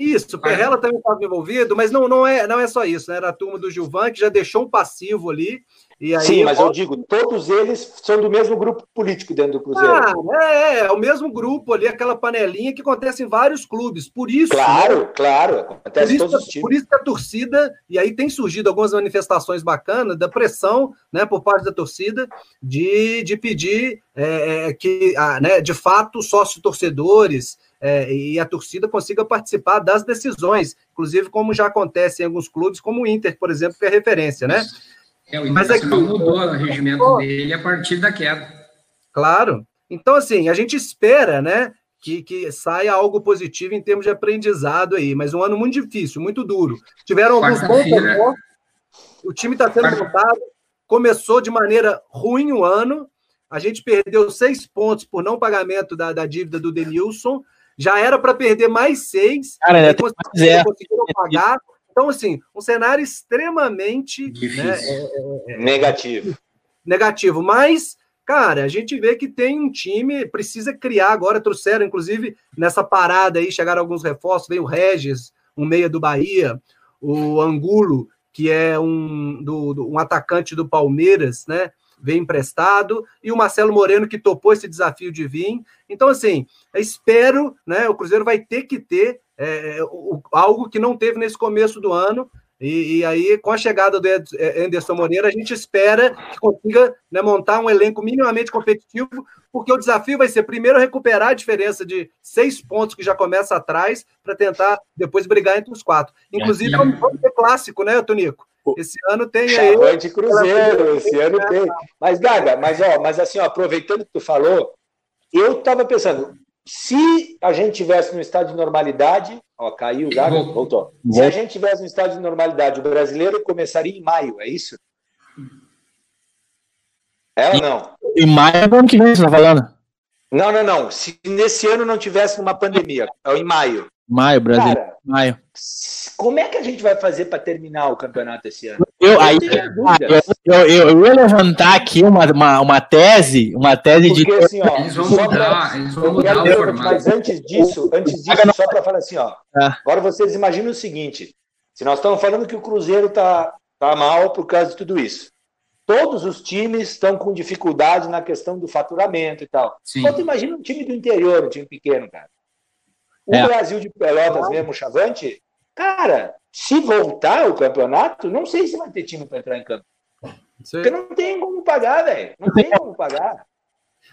É, isso, Perrela também estava envolvido, mas não, não, é, não é só isso, né? Era a turma do Gilvan, que já deixou um passivo ali, Aí, Sim, mas eu digo, todos eles são do mesmo grupo político dentro do Cruzeiro. Ah, é, é, o mesmo grupo ali, aquela panelinha que acontece em vários clubes. Por isso. Claro, né? claro, acontece por todos os times. Por isso que a torcida, e aí tem surgido algumas manifestações bacanas da pressão né, por parte da torcida de, de pedir é, é que, ah, né, de fato, sócio-torcedores. É, e a torcida consiga participar das decisões, inclusive como já acontece em alguns clubes, como o Inter, por exemplo, que é referência, né? É, o Internacional Mas que... mudou o regimento dele a partir da queda. Claro. Então, assim, a gente espera, né, que, que saia algo positivo em termos de aprendizado aí, mas um ano muito difícil, muito duro. Tiveram alguns bons o time está sendo montado, começou de maneira ruim o ano, a gente perdeu seis pontos por não pagamento da, da dívida do Denilson, já era para perder mais seis, Cara, é, conseguiram, conseguiram pagar, então, assim, um cenário extremamente né, é, é, é, negativo. Negativo, mas, cara, a gente vê que tem um time, precisa criar agora, trouxeram, inclusive, nessa parada aí, chegaram alguns reforços, veio o Regis, um meia do Bahia, o Angulo, que é um, do, do, um atacante do Palmeiras, né? Veio emprestado, e o Marcelo Moreno, que topou esse desafio de vir. Então, assim, espero, né? O Cruzeiro vai ter que ter é, é algo que não teve nesse começo do ano. E, e, aí, com a chegada do é, Anderson Moreira, a gente espera que consiga né, montar um elenco minimamente competitivo, porque o desafio vai ser primeiro recuperar a diferença de seis pontos que já começa atrás, para tentar depois brigar entre os quatro. Inclusive, vamos, vamos ter clássico, né, Tonico? Esse ano tem aí. de Cruzeiro, esse ano tem. Mas, Gaga, mas, ó, mas assim, ó, aproveitando que tu falou, eu estava pensando, se a gente tivesse no estado de normalidade, ó, caiu o Gaga, voltou. Se a gente tivesse no estado de normalidade, o brasileiro começaria em maio, é isso? É ou não? Em maio do ano que vem, você tá falando? Não, não, não. Se nesse ano não tivesse uma pandemia, é em maio. Maio, Brasil. Cara, maio. Como é que a gente vai fazer para terminar o campeonato esse ano? Eu, aí, ah, eu, eu, eu, ia levantar aqui uma, uma, uma tese, uma tese Porque, de. Assim, ó, eles vão mudar, eles vão mudar o formato. Mas antes disso, antes disso, só para falar assim, ó. Ah. Agora vocês imaginam o seguinte: se nós estamos falando que o Cruzeiro tá, tá mal por causa de tudo isso. Todos os times estão com dificuldade na questão do faturamento e tal. Sim. Então, imagina um time do interior, um time pequeno, cara. O é. Brasil de Pelotas mesmo, o Chavante, cara, se voltar o campeonato, não sei se vai ter time para entrar em campo. Sim. Porque não tem como pagar, velho. Não tem como pagar.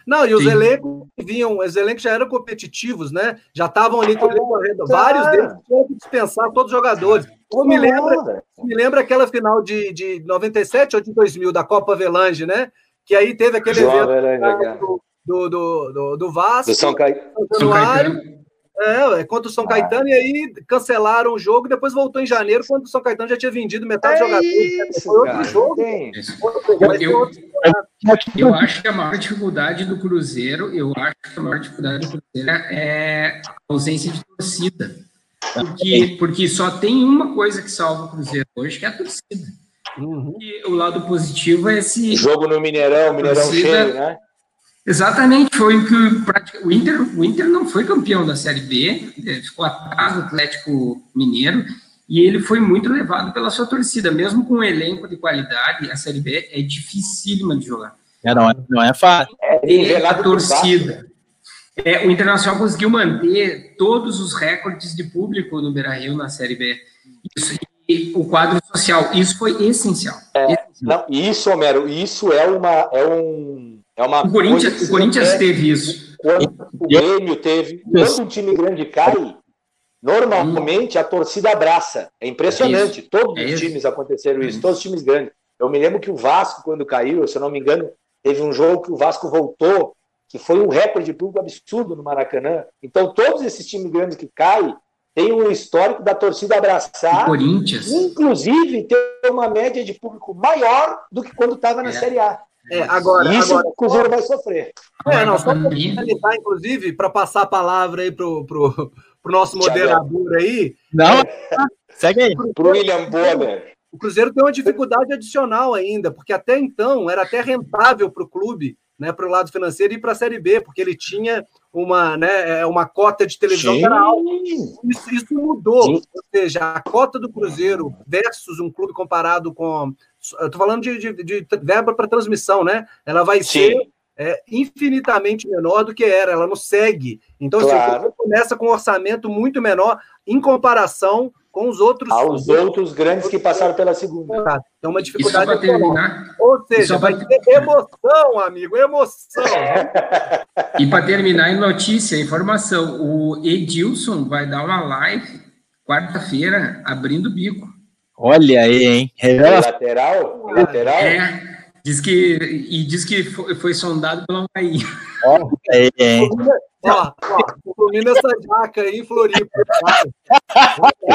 Não, e os Sim. elencos vinham, os elencos já eram competitivos, né? Já estavam ali correndo. Vários deles tinham que dispensar todos os jogadores. me lembra, me lembra aquela final de, de 97 ou de 2000 da Copa Velange, né? Que aí teve aquele João evento do, do, do, do, Vasco. Do São, São Caetano. É, é, contra o São Caetano, e aí cancelaram o jogo, depois voltou em janeiro, quando o São Caetano já tinha vendido metade é do jogador. Isso, Foi outro cara, jogo. Eu, eu, acho que a maior dificuldade do Cruzeiro, eu acho que a maior dificuldade do Cruzeiro é a ausência de torcida. Porque, porque só tem uma coisa que salva o Cruzeiro hoje, que é a torcida. Uhum. E o lado positivo é esse. Jogo no Mineirão, Mineirão torcida, cheio, né? Exatamente, foi o que o Inter, o Inter não foi campeão da Série B, ficou atrás do Atlético Mineiro, e ele foi muito levado pela sua torcida, mesmo com um elenco de qualidade, a Série B é dificílima de jogar. É, não, é, não é fácil. É, a torcida. É, o Internacional conseguiu manter todos os recordes de público no Beira-Rio na Série B. Isso, e o quadro social, isso foi essencial. É, essencial. Não, isso, Homero, isso é, uma, é um é uma o Corinthians, o Corinthians teve isso. Quando o Grêmio teve. Quando um time grande cai, normalmente a torcida abraça. É impressionante. É Todos é os times aconteceram isso, todos os times grandes. Eu me lembro que o Vasco, quando caiu, se eu não me engano, teve um jogo que o Vasco voltou, que foi um recorde de público absurdo no Maracanã. Então, todos esses times grandes que caem têm um histórico da torcida abraçar. O Corinthians. Inclusive, ter uma média de público maior do que quando estava na é. Série A. É, agora, Isso agora, o Cruzeiro vai sofrer. É, não, só para finalizar, inclusive, para passar a palavra aí pro, pro, pro nosso moderador aí. Não, segue aí. Pro William Bonner. O Cruzeiro tem uma dificuldade adicional ainda, porque até então era até rentável para o clube, né, para o lado financeiro e para a Série B, porque ele tinha uma, né, é, uma cota de televisão Sim. que era alta. Isso, isso mudou. Sim. Ou seja, a cota do Cruzeiro versus um clube comparado com eu tô falando de, de, de verba para transmissão, né? Ela vai Sim. ser é, infinitamente menor do que era, ela não segue. Então, assim, claro. assim, começa com um orçamento muito menor em comparação com os outros. Aos outros grandes que passaram pela segunda. Então, uma dificuldade. terminar, Ou seja, vai ter emoção, amigo, emoção. e para terminar, em notícia, informação: o Edilson vai dar uma live quarta-feira abrindo o bico. Olha aí, hein? Revela... Lateral? Lateral? É. Diz que, e diz que foi, foi sondado pelo Havaí. Olha aí, hein? Ó, combina essa jaca aí, Floripa.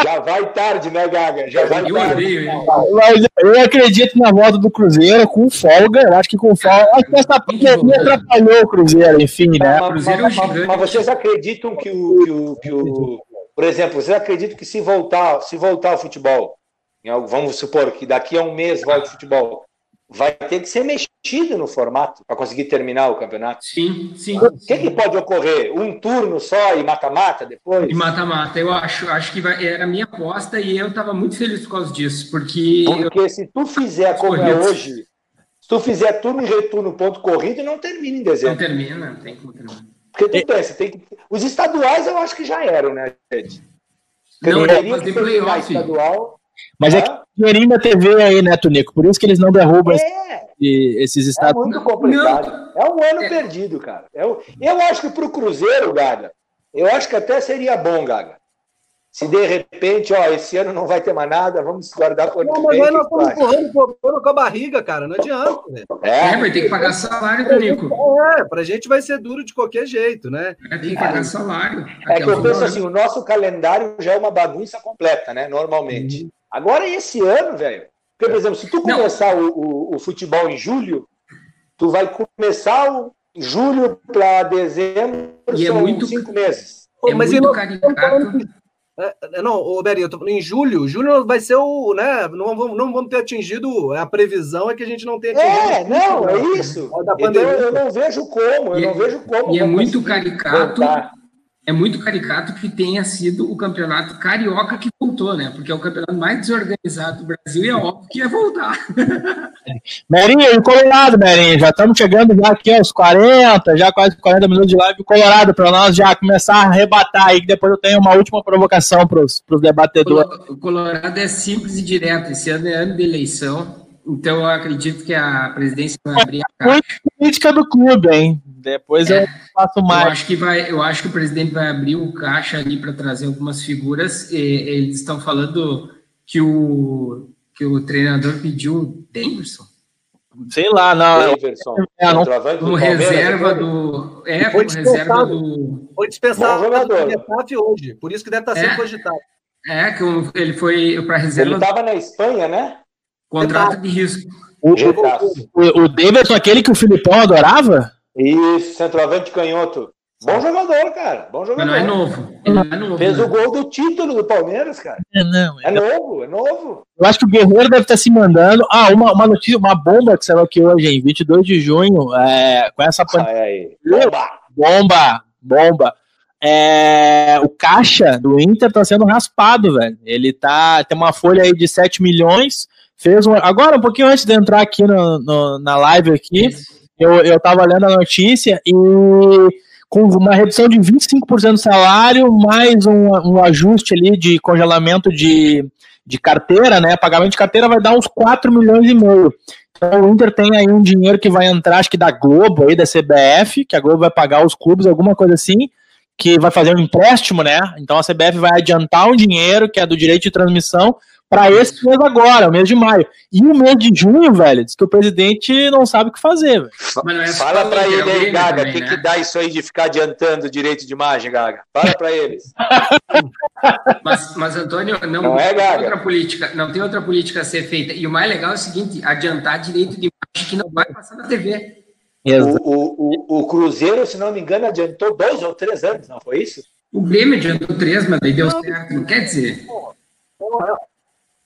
Já vai tarde, né, Gaga? Já vai eu tarde. Odeio, Mas eu acredito na volta do Cruzeiro com folga. Eu acho que com folga. Acho que essa pandemia atrapalhou o Cruzeiro, enfim, né? Mas, Cruzeiro mas, mas, mas vocês acreditam que o, que o, que o. Por exemplo, vocês acreditam que se voltar, se voltar ao futebol, vamos supor que daqui a um mês volte futebol, vai ter que ser mexido no formato para conseguir terminar o campeonato. Sim, sim. O que, que pode ocorrer? Um turno só e mata-mata depois? E mata-mata, eu acho, acho que vai, era a minha aposta e eu estava muito feliz por causa disso, porque... Porque eu... se tu fizer como é hoje, se tu fizer turno e retorno ponto corrido, não termina em dezembro. Não termina, tem como terminar. Porque tu pensa, tem que... os estaduais eu acho que já eram, né, gente? Não, mas tem playoff. Estadual, mas é, é que dinheirinho da TV aí, né, Tunico? Por isso que eles não derrubam é. esses estados. É muito complicado. Não. É um ano é. perdido, cara. Eu, eu acho que para o Cruzeiro, Gaga, eu acho que até seria bom, Gaga. se de repente, ó, esse ano não vai ter mais nada, vamos guardar por Não, mas nós estamos empurrando com a barriga, cara, não adianta. É, é vai ter que pagar salário, Tonico. É, pra gente vai ser duro de qualquer jeito, né? É, tem que pagar salário. É que eu penso assim, o nosso calendário já é uma bagunça completa, né, normalmente. Uhum. Agora, esse ano, velho, porque, por exemplo, se tu começar o, o, o, futebol em julho, tu vai começar o julho para dezembro, e é são é muito, cinco meses. É mas muito caricato. É, é, não, o Beri, em julho, julho vai ser o, né? Não vamos, não vamos ter atingido. A previsão é que a gente não tenha atingido. É, não, é isso. Então, eu não vejo como, eu e, não vejo como. E é muito caricato. Voltar é muito caricato que tenha sido o campeonato carioca que voltou, né? Porque é o campeonato mais desorganizado do Brasil e é óbvio que ia voltar. Merinho, e o Colorado, Merinho, já estamos chegando já aqui aos 40, já quase 40 minutos de live. O Colorado, para nós já começar a arrebatar aí, que depois eu tenho uma última provocação para os debatedores. O Colorado é simples e direto. Esse ano é ano de eleição, então eu acredito que a presidência vai abrir a caixa. Muito política do clube, hein? Depois é, eu faço mais. Eu acho, que vai, eu acho que o presidente vai abrir o caixa ali para trazer algumas figuras. E, eles estão falando que o, que o treinador pediu Denverson. Sei lá, não. Denverson. É, não. Como reserva do. É, como reserva do. Foi dispensado pelo hoje. Por isso que deve estar sendo é, cogitado. É, que ele foi para reserva. Ele estava na Espanha, né? Contrato de risco. O, o, o Davidson, aquele que o Filipão adorava? Isso, centroavante canhoto. Bom jogador, cara. Bom jogador. Mas não é novo. Ele não é novo Fez né? o gol do título do Palmeiras, cara. É, não, é, é novo, é novo. Eu acho que o Guerreiro deve estar se mandando. Ah, uma, uma notícia, uma bomba que saiu aqui hoje, em 22 de junho, é, com essa pandemia. Bomba! Bomba! Bomba! É, o caixa do Inter tá sendo raspado, velho. Ele tá. Tem uma folha aí de 7 milhões. Fez um, agora, um pouquinho antes de entrar aqui no, no na live aqui. Isso eu, eu tava lendo a notícia e com uma redução de 25% do salário, mais um, um ajuste ali de congelamento de, de carteira, né? Pagamento de carteira vai dar uns 4 milhões e meio. Então o Inter tem aí um dinheiro que vai entrar, acho que da Globo aí, da CBF, que a Globo vai pagar os clubes, alguma coisa assim, que vai fazer um empréstimo, né? Então a CBF vai adiantar um dinheiro que é do direito de transmissão para esse mês agora, o mês de maio. E o mês de junho, velho, diz que o presidente não sabe o que fazer. Velho. É Fala para ele aí, Gaga, também, tem né? que dar isso aí de ficar adiantando o direito de imagem, Gaga. Fala para eles. mas, mas, Antônio, não, não é, Gaga? outra política, não tem outra política a ser feita. E o mais legal é o seguinte: adiantar direito de imagem que não vai passar na TV. O, o, o, o Cruzeiro, se não me engano, adiantou dois ou três anos, não foi isso? O Grêmio adiantou três, mas daí deu certo. Não quer dizer.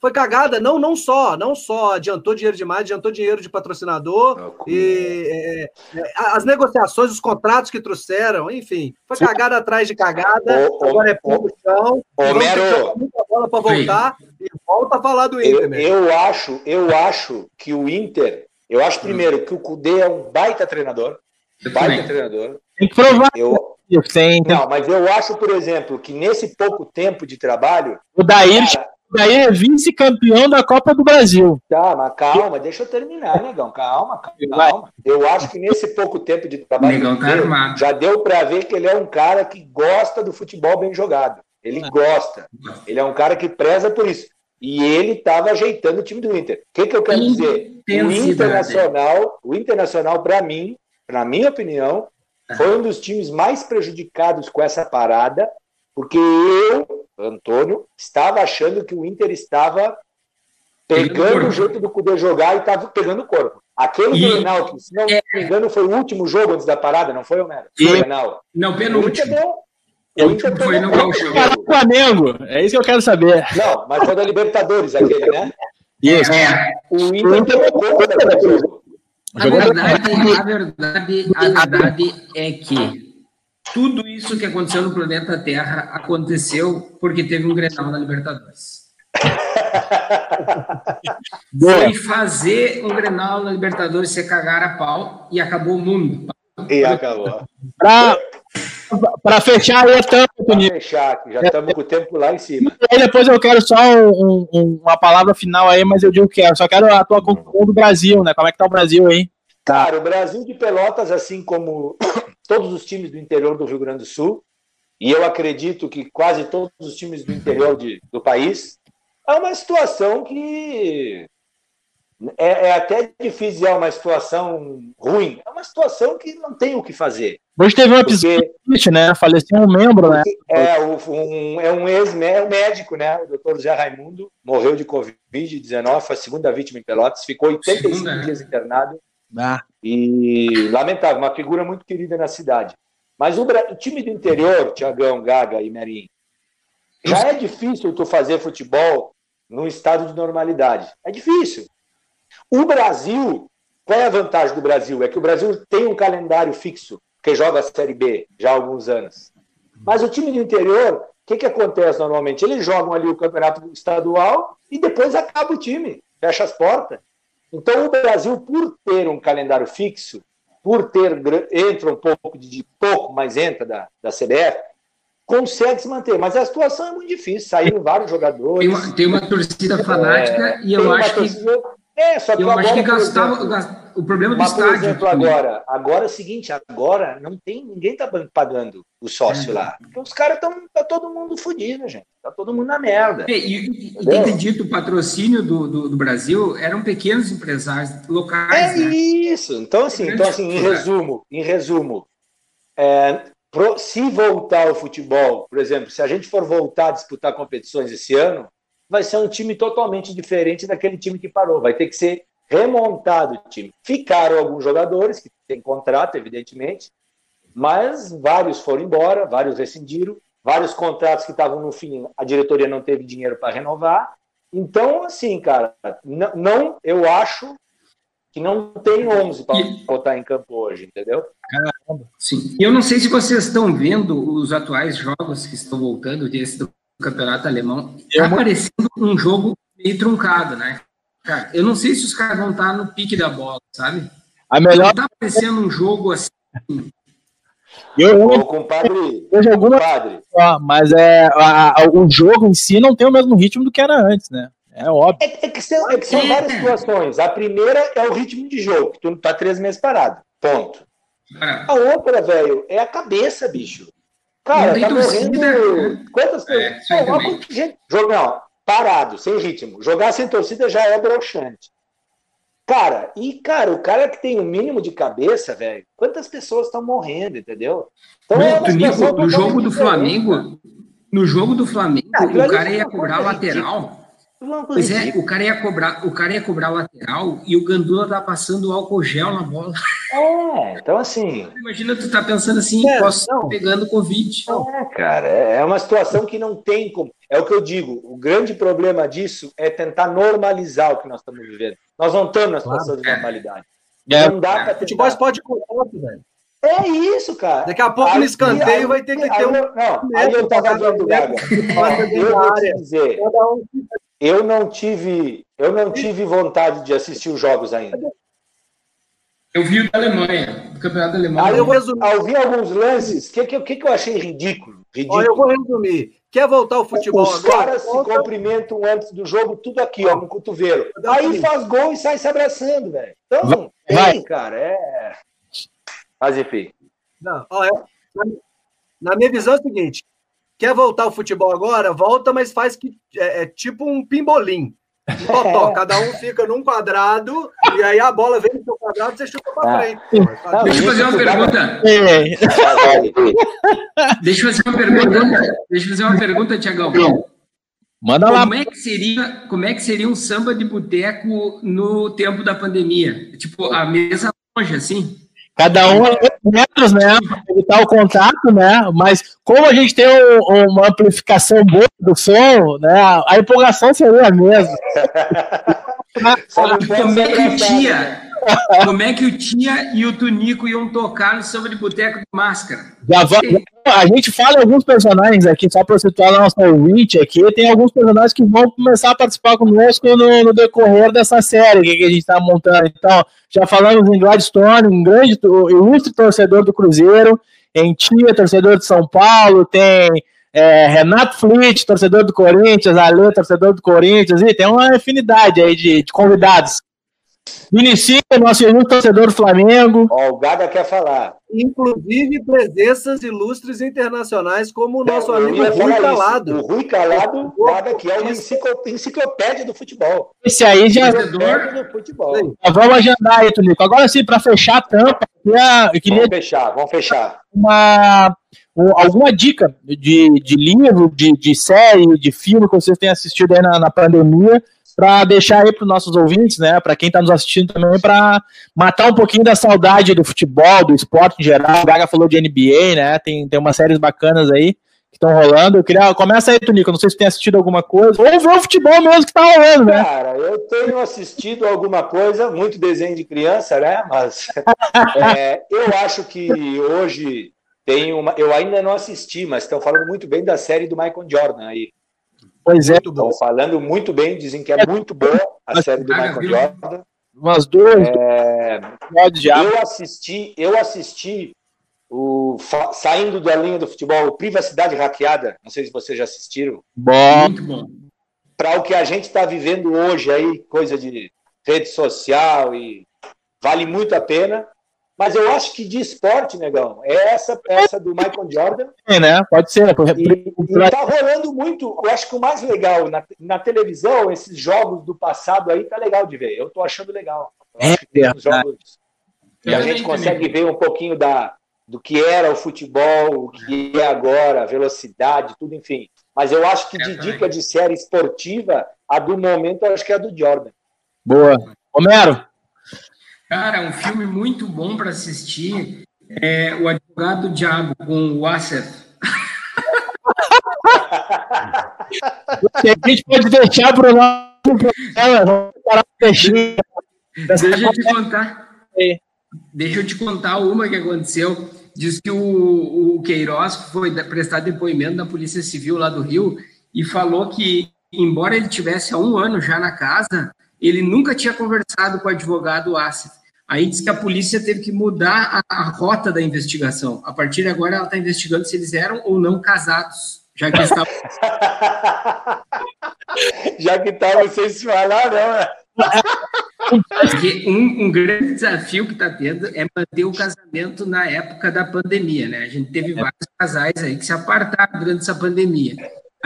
Foi cagada, não, não só, não só adiantou dinheiro demais, adiantou dinheiro de patrocinador e é, é, as negociações, os contratos que trouxeram, enfim, foi cagada atrás de cagada. Ô, agora é pão chão. Homero, muita bola para voltar Sim. e volta a falar do Inter. Eu, eu, acho, eu acho que o Inter, eu acho primeiro que o Cudê é um baita treinador, baita treinador. Tem que provar. Eu, não, mas eu acho, por exemplo, que nesse pouco tempo de trabalho. O Daír cara, daí é vice-campeão da Copa do Brasil. Tá, mas calma, deixa eu terminar, negão. Calma, calma. Eu acho que nesse pouco tempo de trabalho negão tá já deu para ver que ele é um cara que gosta do futebol bem jogado. Ele é. gosta. Ele é um cara que preza por isso. E ele estava ajeitando o time do Inter. O que, que eu quero dizer? O Internacional, o Internacional, para mim, na minha opinião, foi um dos times mais prejudicados com essa parada, porque eu Antônio, estava achando que o Inter estava pegando o jeito do Cudê jogar e estava pegando o corpo. Aquele e... Grenal, que se não é... me engano foi o último jogo antes da parada, não foi, Homero? Foi o Grenal. Não, penúltimo. O Inter foi no Gauchão. Flamengo, é isso que eu quero saber. Não, mas foi da Libertadores aquele, né? Isso. É. O Inter daquele jogo. A verdade, a verdade, a verdade é que tudo isso que aconteceu no planeta Terra aconteceu porque teve um Grenal na Libertadores. Foi fazer um Grenal na Libertadores se cagar a pau e acabou o mundo. E acabou. Para fechar aí, estamos. Para fechar, já estamos com o tempo lá em cima. E depois eu quero só um, um, uma palavra final aí, mas eu digo que é. Só quero a tua conclusão do Brasil, né? Como é que tá o Brasil aí? Cara, o Brasil de Pelotas, assim como todos os times do interior do Rio Grande do Sul, e eu acredito que quase todos os times do interior de, do país, é uma situação que é, é, até difícil dizer uma situação ruim. É uma situação que não tem o que fazer. Hoje teve um episódio, porque, né? Faleceu um membro, né? É, um, é um ex-médico, né? O doutor Zé Raimundo morreu de Covid-19, foi a segunda vítima em Pelotas, ficou 85 segunda, né? dias internado. Ah. E lamentável, uma figura muito querida na cidade. Mas o, o time do interior, Tiagão, Gaga e Merim, já é difícil tu fazer futebol num estado de normalidade. É difícil. O Brasil, qual é a vantagem do Brasil? É que o Brasil tem um calendário fixo, que joga a Série B já há alguns anos. Mas o time do interior, o que, que acontece normalmente? Eles jogam ali o campeonato estadual e depois acaba o time, fecha as portas. Então o Brasil, por ter um calendário fixo, por ter entra um pouco de, pouco, mas entra da, da CBF, consegue se manter. Mas a situação é muito difícil. Saíram vários jogadores. Tem uma, tem uma torcida fanática é, e eu acho torcida, que é, só que eu agora, acho que gastava exemplo, o problema do mas, estádio. Por exemplo, agora, agora é o seguinte, agora não tem ninguém tá pagando o sócio é. lá. Porque os caras estão tá todo mundo fodido, gente. Tá todo mundo na merda. E, e, e tem que dito, o patrocínio do, do, do, Brasil eram pequenos empresários locais. É né? isso. Então assim, então assim, em resumo, em resumo, é, pro, se voltar o futebol, por exemplo, se a gente for voltar a disputar competições esse ano, vai ser um time totalmente diferente daquele time que parou. Vai ter que ser remontado o time. Ficaram alguns jogadores que têm contrato, evidentemente, mas vários foram embora, vários rescindiram, vários contratos que estavam no fim, a diretoria não teve dinheiro para renovar. Então, assim, cara, não, eu acho que não tem 11 para botar em campo hoje, entendeu? Caramba. Sim. Eu não sei se vocês estão vendo os atuais jogos que estão voltando desse do campeonato alemão, está parecendo um jogo meio truncado, né? Cara, eu não sei se os caras vão estar no pique da bola, sabe? A melhor... Não tá parecendo um jogo assim. Eu, eu, compadre, eu jogo compadre. mas é, a, a, o jogo em si não tem o mesmo ritmo do que era antes, né? É óbvio. É, é que são, é que são várias situações. A primeira é o ritmo de jogo, que tu não tá três meses parado. Ponto. A outra, velho, é a cabeça, bicho. Cara, tá morrendo. Quantas pessoas? É, é gente. Jogar, parado, sem ritmo. Jogar sem torcida já é broxante. Cara, e, cara, o cara que tem o um mínimo de cabeça, velho, quantas pessoas estão morrendo, entendeu? Então, é Nico, no jogo do Flamengo, no jogo do Flamengo, ah, o cara ia cobrar lateral. Pois é, o cara ia cobrar, o cara ia cobrar lateral e o Gandula tá passando álcool gel na bola. É, então assim. Imagina tu tá pensando assim, é, posso estar pegando Covid. É, cara, é uma situação que não tem como. É o que eu digo. O grande problema disso é tentar normalizar o que nós estamos vivendo. Nós não estamos na situação claro. de normalidade. É. Não dá é. para Futebol pode velho. É isso, cara. Daqui a pouco aí, no escanteio aí, vai ter que ter um. Não, aí eu tava dizendo, Gaga. Eu vou te dizer. Eu não tive, eu não tive vontade de assistir os jogos ainda. Eu vi o da Alemanha, do Campeonato da Alemanha. Aí eu resumir. Eu vi alguns lances, o que, que, que eu achei ridículo. ridículo. Olha, eu vou resumir. Quer voltar ao futebol Os agora? caras se cumprimentam antes do jogo, tudo aqui, ó, no cotovelo. Aí faz gol e sai se abraçando, velho. Então, vai. tem, cara, é... Mas enfim. Não, ó, é... Na minha visão é o seguinte, Quer voltar ao futebol agora? Volta, mas faz que é, é tipo um pimbolim. Um totó, cada um fica num quadrado e aí a bola vem no seu quadrado e você chuta para ah. frente. Deixa eu fazer uma pergunta. Deixa eu fazer uma pergunta. Deixa eu fazer uma pergunta, Tiagão. Manda lá. Como é, que seria, como é que seria um samba de boteco no tempo da pandemia? Tipo, a mesa longe, assim? Cada um a metros, né? Evitar o contato, né? Mas como a gente tem um, uma amplificação boa do som, né? A empolgação seria a mesma. como é que o Tia, como é que o Tia e o Tunico iam tocar no samba de boteco de máscara? Já a gente fala alguns personagens aqui, só para situar a nossa ouvinte aqui, tem alguns personagens que vão começar a participar conosco no, no decorrer dessa série que, a gente está montando. Então, já falamos em Gladstone, um grande, ilustre torcedor do Cruzeiro, em Tia, torcedor de São Paulo, tem é, Renato Fleet, torcedor do Corinthians, Ale, torcedor do Corinthians, e tem uma infinidade aí de, de convidados. Vinicius, nosso ilustre torcedor do Flamengo. Ó, o Gaga quer falar. Inclusive presenças ilustres internacionais, como o nosso Não, amigo Rui Calado. O Rui Calado, Gaga, que é uma enciclopédia do futebol. Esse aí já. Do futebol. Vamos agendar aí, Tunico. Agora sim, para fechar a tampa, eu queria. Vamos fechar, vamos fechar. Uma, alguma dica de, de livro, de, de série, de filme que vocês tenham assistido aí na, na pandemia para deixar aí para os nossos ouvintes, né, para quem está nos assistindo também, para matar um pouquinho da saudade do futebol, do esporte em geral. O Gaga falou de NBA, né, tem, tem umas séries bacanas aí que estão rolando. Eu queria. Começa aí, Tunico, não sei se tem assistido alguma coisa, ou ver o futebol mesmo que está rolando, né? Cara, eu tenho assistido alguma coisa, muito desenho de criança, né, mas é, eu acho que hoje tem uma. Eu ainda não assisti, mas estão falando muito bem da série do Michael Jordan aí. Pois é. Estão falando muito bem, dizem que é muito boa a série do Michael Jordan. Umas duas. É... Eu assisti, eu assisti o saindo da linha do futebol, Privacidade Hackeada. Não sei se vocês já assistiram. Bom. Muito bom. Para o que a gente está vivendo hoje aí, coisa de rede social e vale muito a pena. Mas eu acho que de esporte, negão, é essa essa do Michael Jordan. É, né? Pode ser. E, e tá rolando muito. Eu acho que o mais legal na, na televisão, esses jogos do passado aí, tá legal de ver. Eu tô achando legal. É, é jogos e a gente consegue ver um pouquinho da, do que era o futebol, o que é agora, a velocidade, tudo, enfim. Mas eu acho que de dica de série esportiva, a do momento, eu acho que é a do Jordan. Boa. Homero, Cara, um filme muito bom para assistir é O Advogado do Diabo com o Asser. a gente pode deixar para o nosso Deixa eu te contar. Deixa eu te contar uma que aconteceu. Diz que o, o Queiroz foi prestar depoimento na Polícia Civil lá do Rio e falou que, embora ele tivesse há um ano já na casa, ele nunca tinha conversado com o advogado Assis. Aí diz que a polícia teve que mudar a, a rota da investigação. A partir de agora, ela está investigando se eles eram ou não casados, já que estavam. já que estavam sem se falar, não, é? Um, um, grande desafio que está tendo é manter o casamento na época da pandemia, né? A gente teve vários casais aí que se apartaram durante essa pandemia.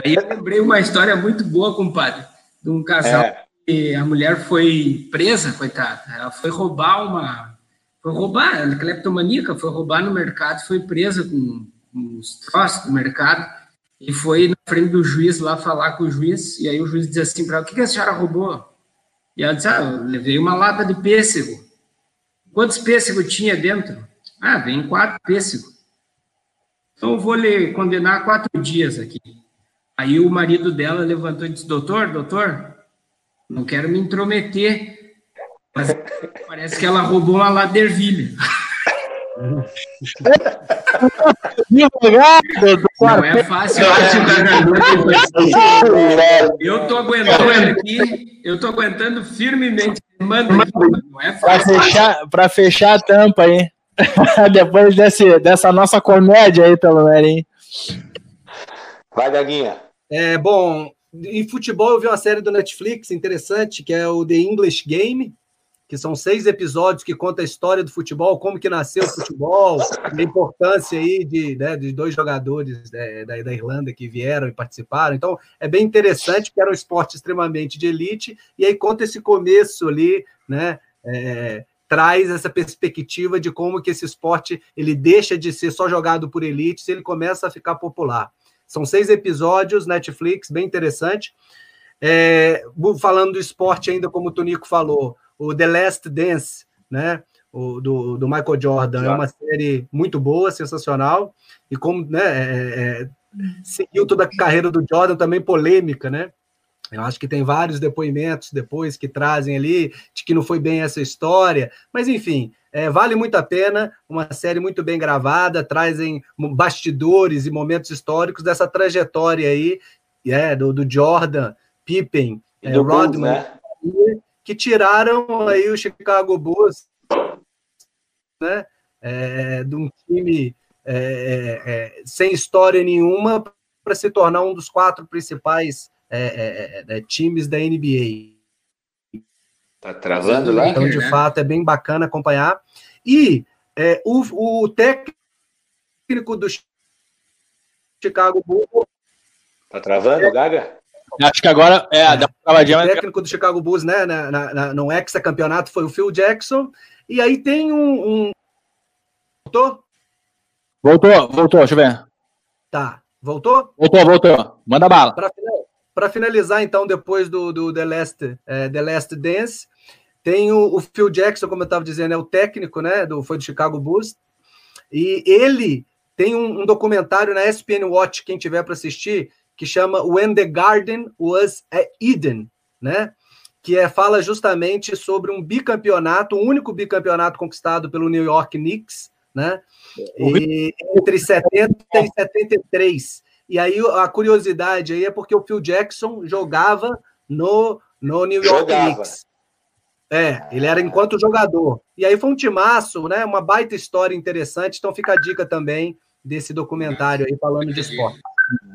Aí eu lembrei uma história muito boa, compadre, de um casal é a mulher foi presa, coitada. Ela foi roubar uma. Foi roubar, ela é cleptomaníaca, foi roubar no mercado, foi presa com, com os troços do mercado e foi na frente do juiz lá falar com o juiz. E aí o juiz disse assim para ela: O que, que a senhora roubou? E ela disse: Ah, eu levei uma lata de pêssego. Quantos pêssegos tinha dentro? Ah, vem quatro pêssegos. Então eu vou lhe condenar quatro dias aqui. Aí o marido dela levantou e disse: Doutor, doutor, não quero me intrometer, mas parece que ela roubou uma ladervilha. Não é fácil. Eu tô aguentando aqui, eu tô aguentando firmemente. Manda, não é fácil. Para fechar, para fechar a tampa aí. Depois desse, dessa nossa comédia aí, pelo menos, hein? Vai, Gaguinha. É, bom, em futebol, eu vi uma série do Netflix interessante, que é o The English Game, que são seis episódios que conta a história do futebol, como que nasceu o futebol, a importância aí de, né, de dois jogadores né, da, da, Irlanda que vieram e participaram. Então, é bem interessante, porque era um esporte extremamente de elite, e aí conta esse começo ali, né? É, traz essa perspectiva de como que esse esporte ele deixa de ser só jogado por elite, se ele começa a ficar popular. São seis episódios, Netflix, bem interessante. É, falando do esporte ainda, como o Tonico falou, o The Last Dance, né? O, do, do Michael Jordan, é uma série muito boa, sensacional, e como né, é, é, seguiu toda a carreira do Jordan, também polêmica, né? Eu acho que tem vários depoimentos depois que trazem ali de que não foi bem essa história, mas enfim, é, vale muito a pena, uma série muito bem gravada, trazem bastidores e momentos históricos dessa trajetória aí é, do, do Jordan, Pippen, é, Rodman, né? que tiraram aí o Chicago Bulls né, é, de um time é, é, é, sem história nenhuma para se tornar um dos quatro principais é, times da NBA. Tá travando lá? Então, de né? fato, é bem bacana acompanhar. E é, o, o técnico do Chicago Bulls. Tá travando, é, Gaga? Acho que agora é, é. dá uma travadinha. O técnico do Chicago Bulls, né, na, na, no ex-campeonato foi o Phil Jackson. E aí tem um. um... Voltou? Voltou, voltou, deixa eu ver. Tá. Voltou? Voltou, voltou. Manda bala. Para finalizar, então, depois do, do The, Last, é, The Last Dance, tem o, o Phil Jackson, como eu estava dizendo, é o técnico, né? Do, foi do Chicago Bulls. E ele tem um, um documentário na ESPN Watch, quem tiver para assistir, que chama When the Garden Was Eden, né? Que é, fala justamente sobre um bicampeonato, o único bicampeonato conquistado pelo New York Knicks, né? E, entre 70 e 73. E aí a curiosidade aí é porque o Phil Jackson jogava no, no New York jogava. Knicks. É, ele era enquanto jogador. E aí foi um timaço, né? Uma baita história interessante. Então fica a dica também desse documentário aí falando de esporte.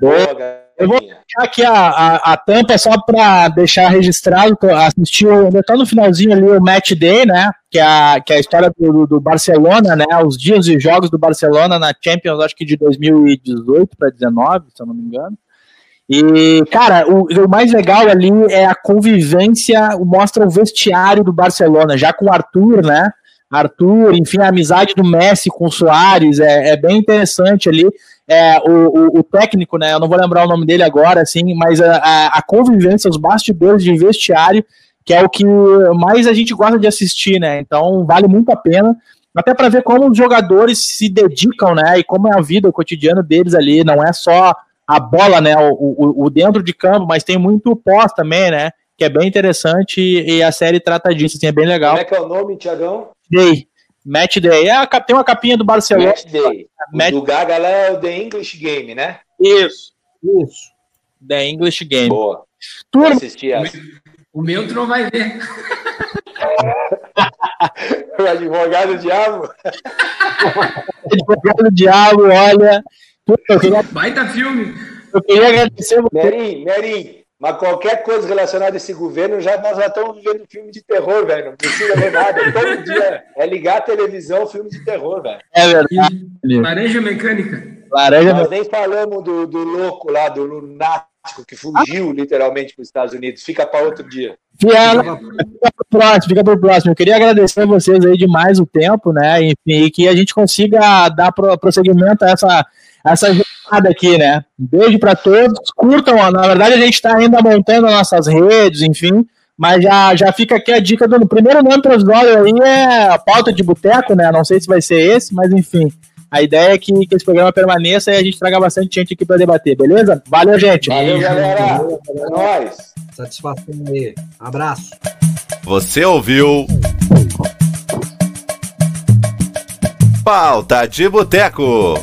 Boa, eu vou deixar aqui a, a, a tampa só para deixar registrado. Assistiu, ainda tá no finalzinho ali o Match Day, né? Que é a, que é a história do, do Barcelona, né? Os dias e jogos do Barcelona na Champions, acho que de 2018 para 2019, se eu não me engano. E, cara, o, o, mais legal ali é a convivência, mostra o vestiário do Barcelona, já com o Arthur, né? Arthur, enfim, a amizade do Messi com o Soares é, é bem interessante ali. É, o, o, o, técnico, né? Eu não vou lembrar o nome dele agora, assim, mas a, a, a convivência, os bastidores de vestiário, que é o que mais a gente gosta de assistir, né? Então vale muito a pena até para ver como os jogadores se dedicam, né? E como é a vida, o cotidiano deles ali. Não é só a bola, né, o, o, o, dentro de campo, mas tem muito pós também, né, que é bem interessante e, a série trata disso, assim, é bem legal. Como é que é o nome, Tiagão? Day. Match Day. É, tem uma capinha do Barcelona. Match Day. Match... O do Gaga lá é o The English Game, né? Isso. Isso. The English Game. Boa. Turma. O meu tu não vai ver. o advogado diabo. advogado diabo, olha. Eu queria... Baita filme. Eu queria agradecer você. Merim, Merim, mas qualquer coisa relacionada a esse governo, já, nós já estamos vivendo filme de terror, velho. Não precisa ver nada. Todo dia é ligar a televisão, filme de terror, velho. É verdade. Laranja mecânica. Laranja Nós nem falamos do, do louco lá, do lunático, que fugiu ah. literalmente para os Estados Unidos. Fica para outro dia. Fica pro próximo, fica pro próximo. Eu queria agradecer a vocês aí demais o tempo, né? Enfim, e que a gente consiga dar prosseguimento a essa essa jornada aqui, né? Um beijo para todos, curtam, na verdade a gente está ainda montando nossas redes, enfim, mas já, já fica aqui a dica do primeiro nome provisório aí é a pauta de boteco, né? Não sei se vai ser esse, mas enfim. A ideia é que, que esse programa permaneça e a gente traga bastante gente aqui para debater, beleza? Valeu, gente. Valeu, galera. É nóis. Satisfação aí. Abraço. Você ouviu. Pauta de Boteco.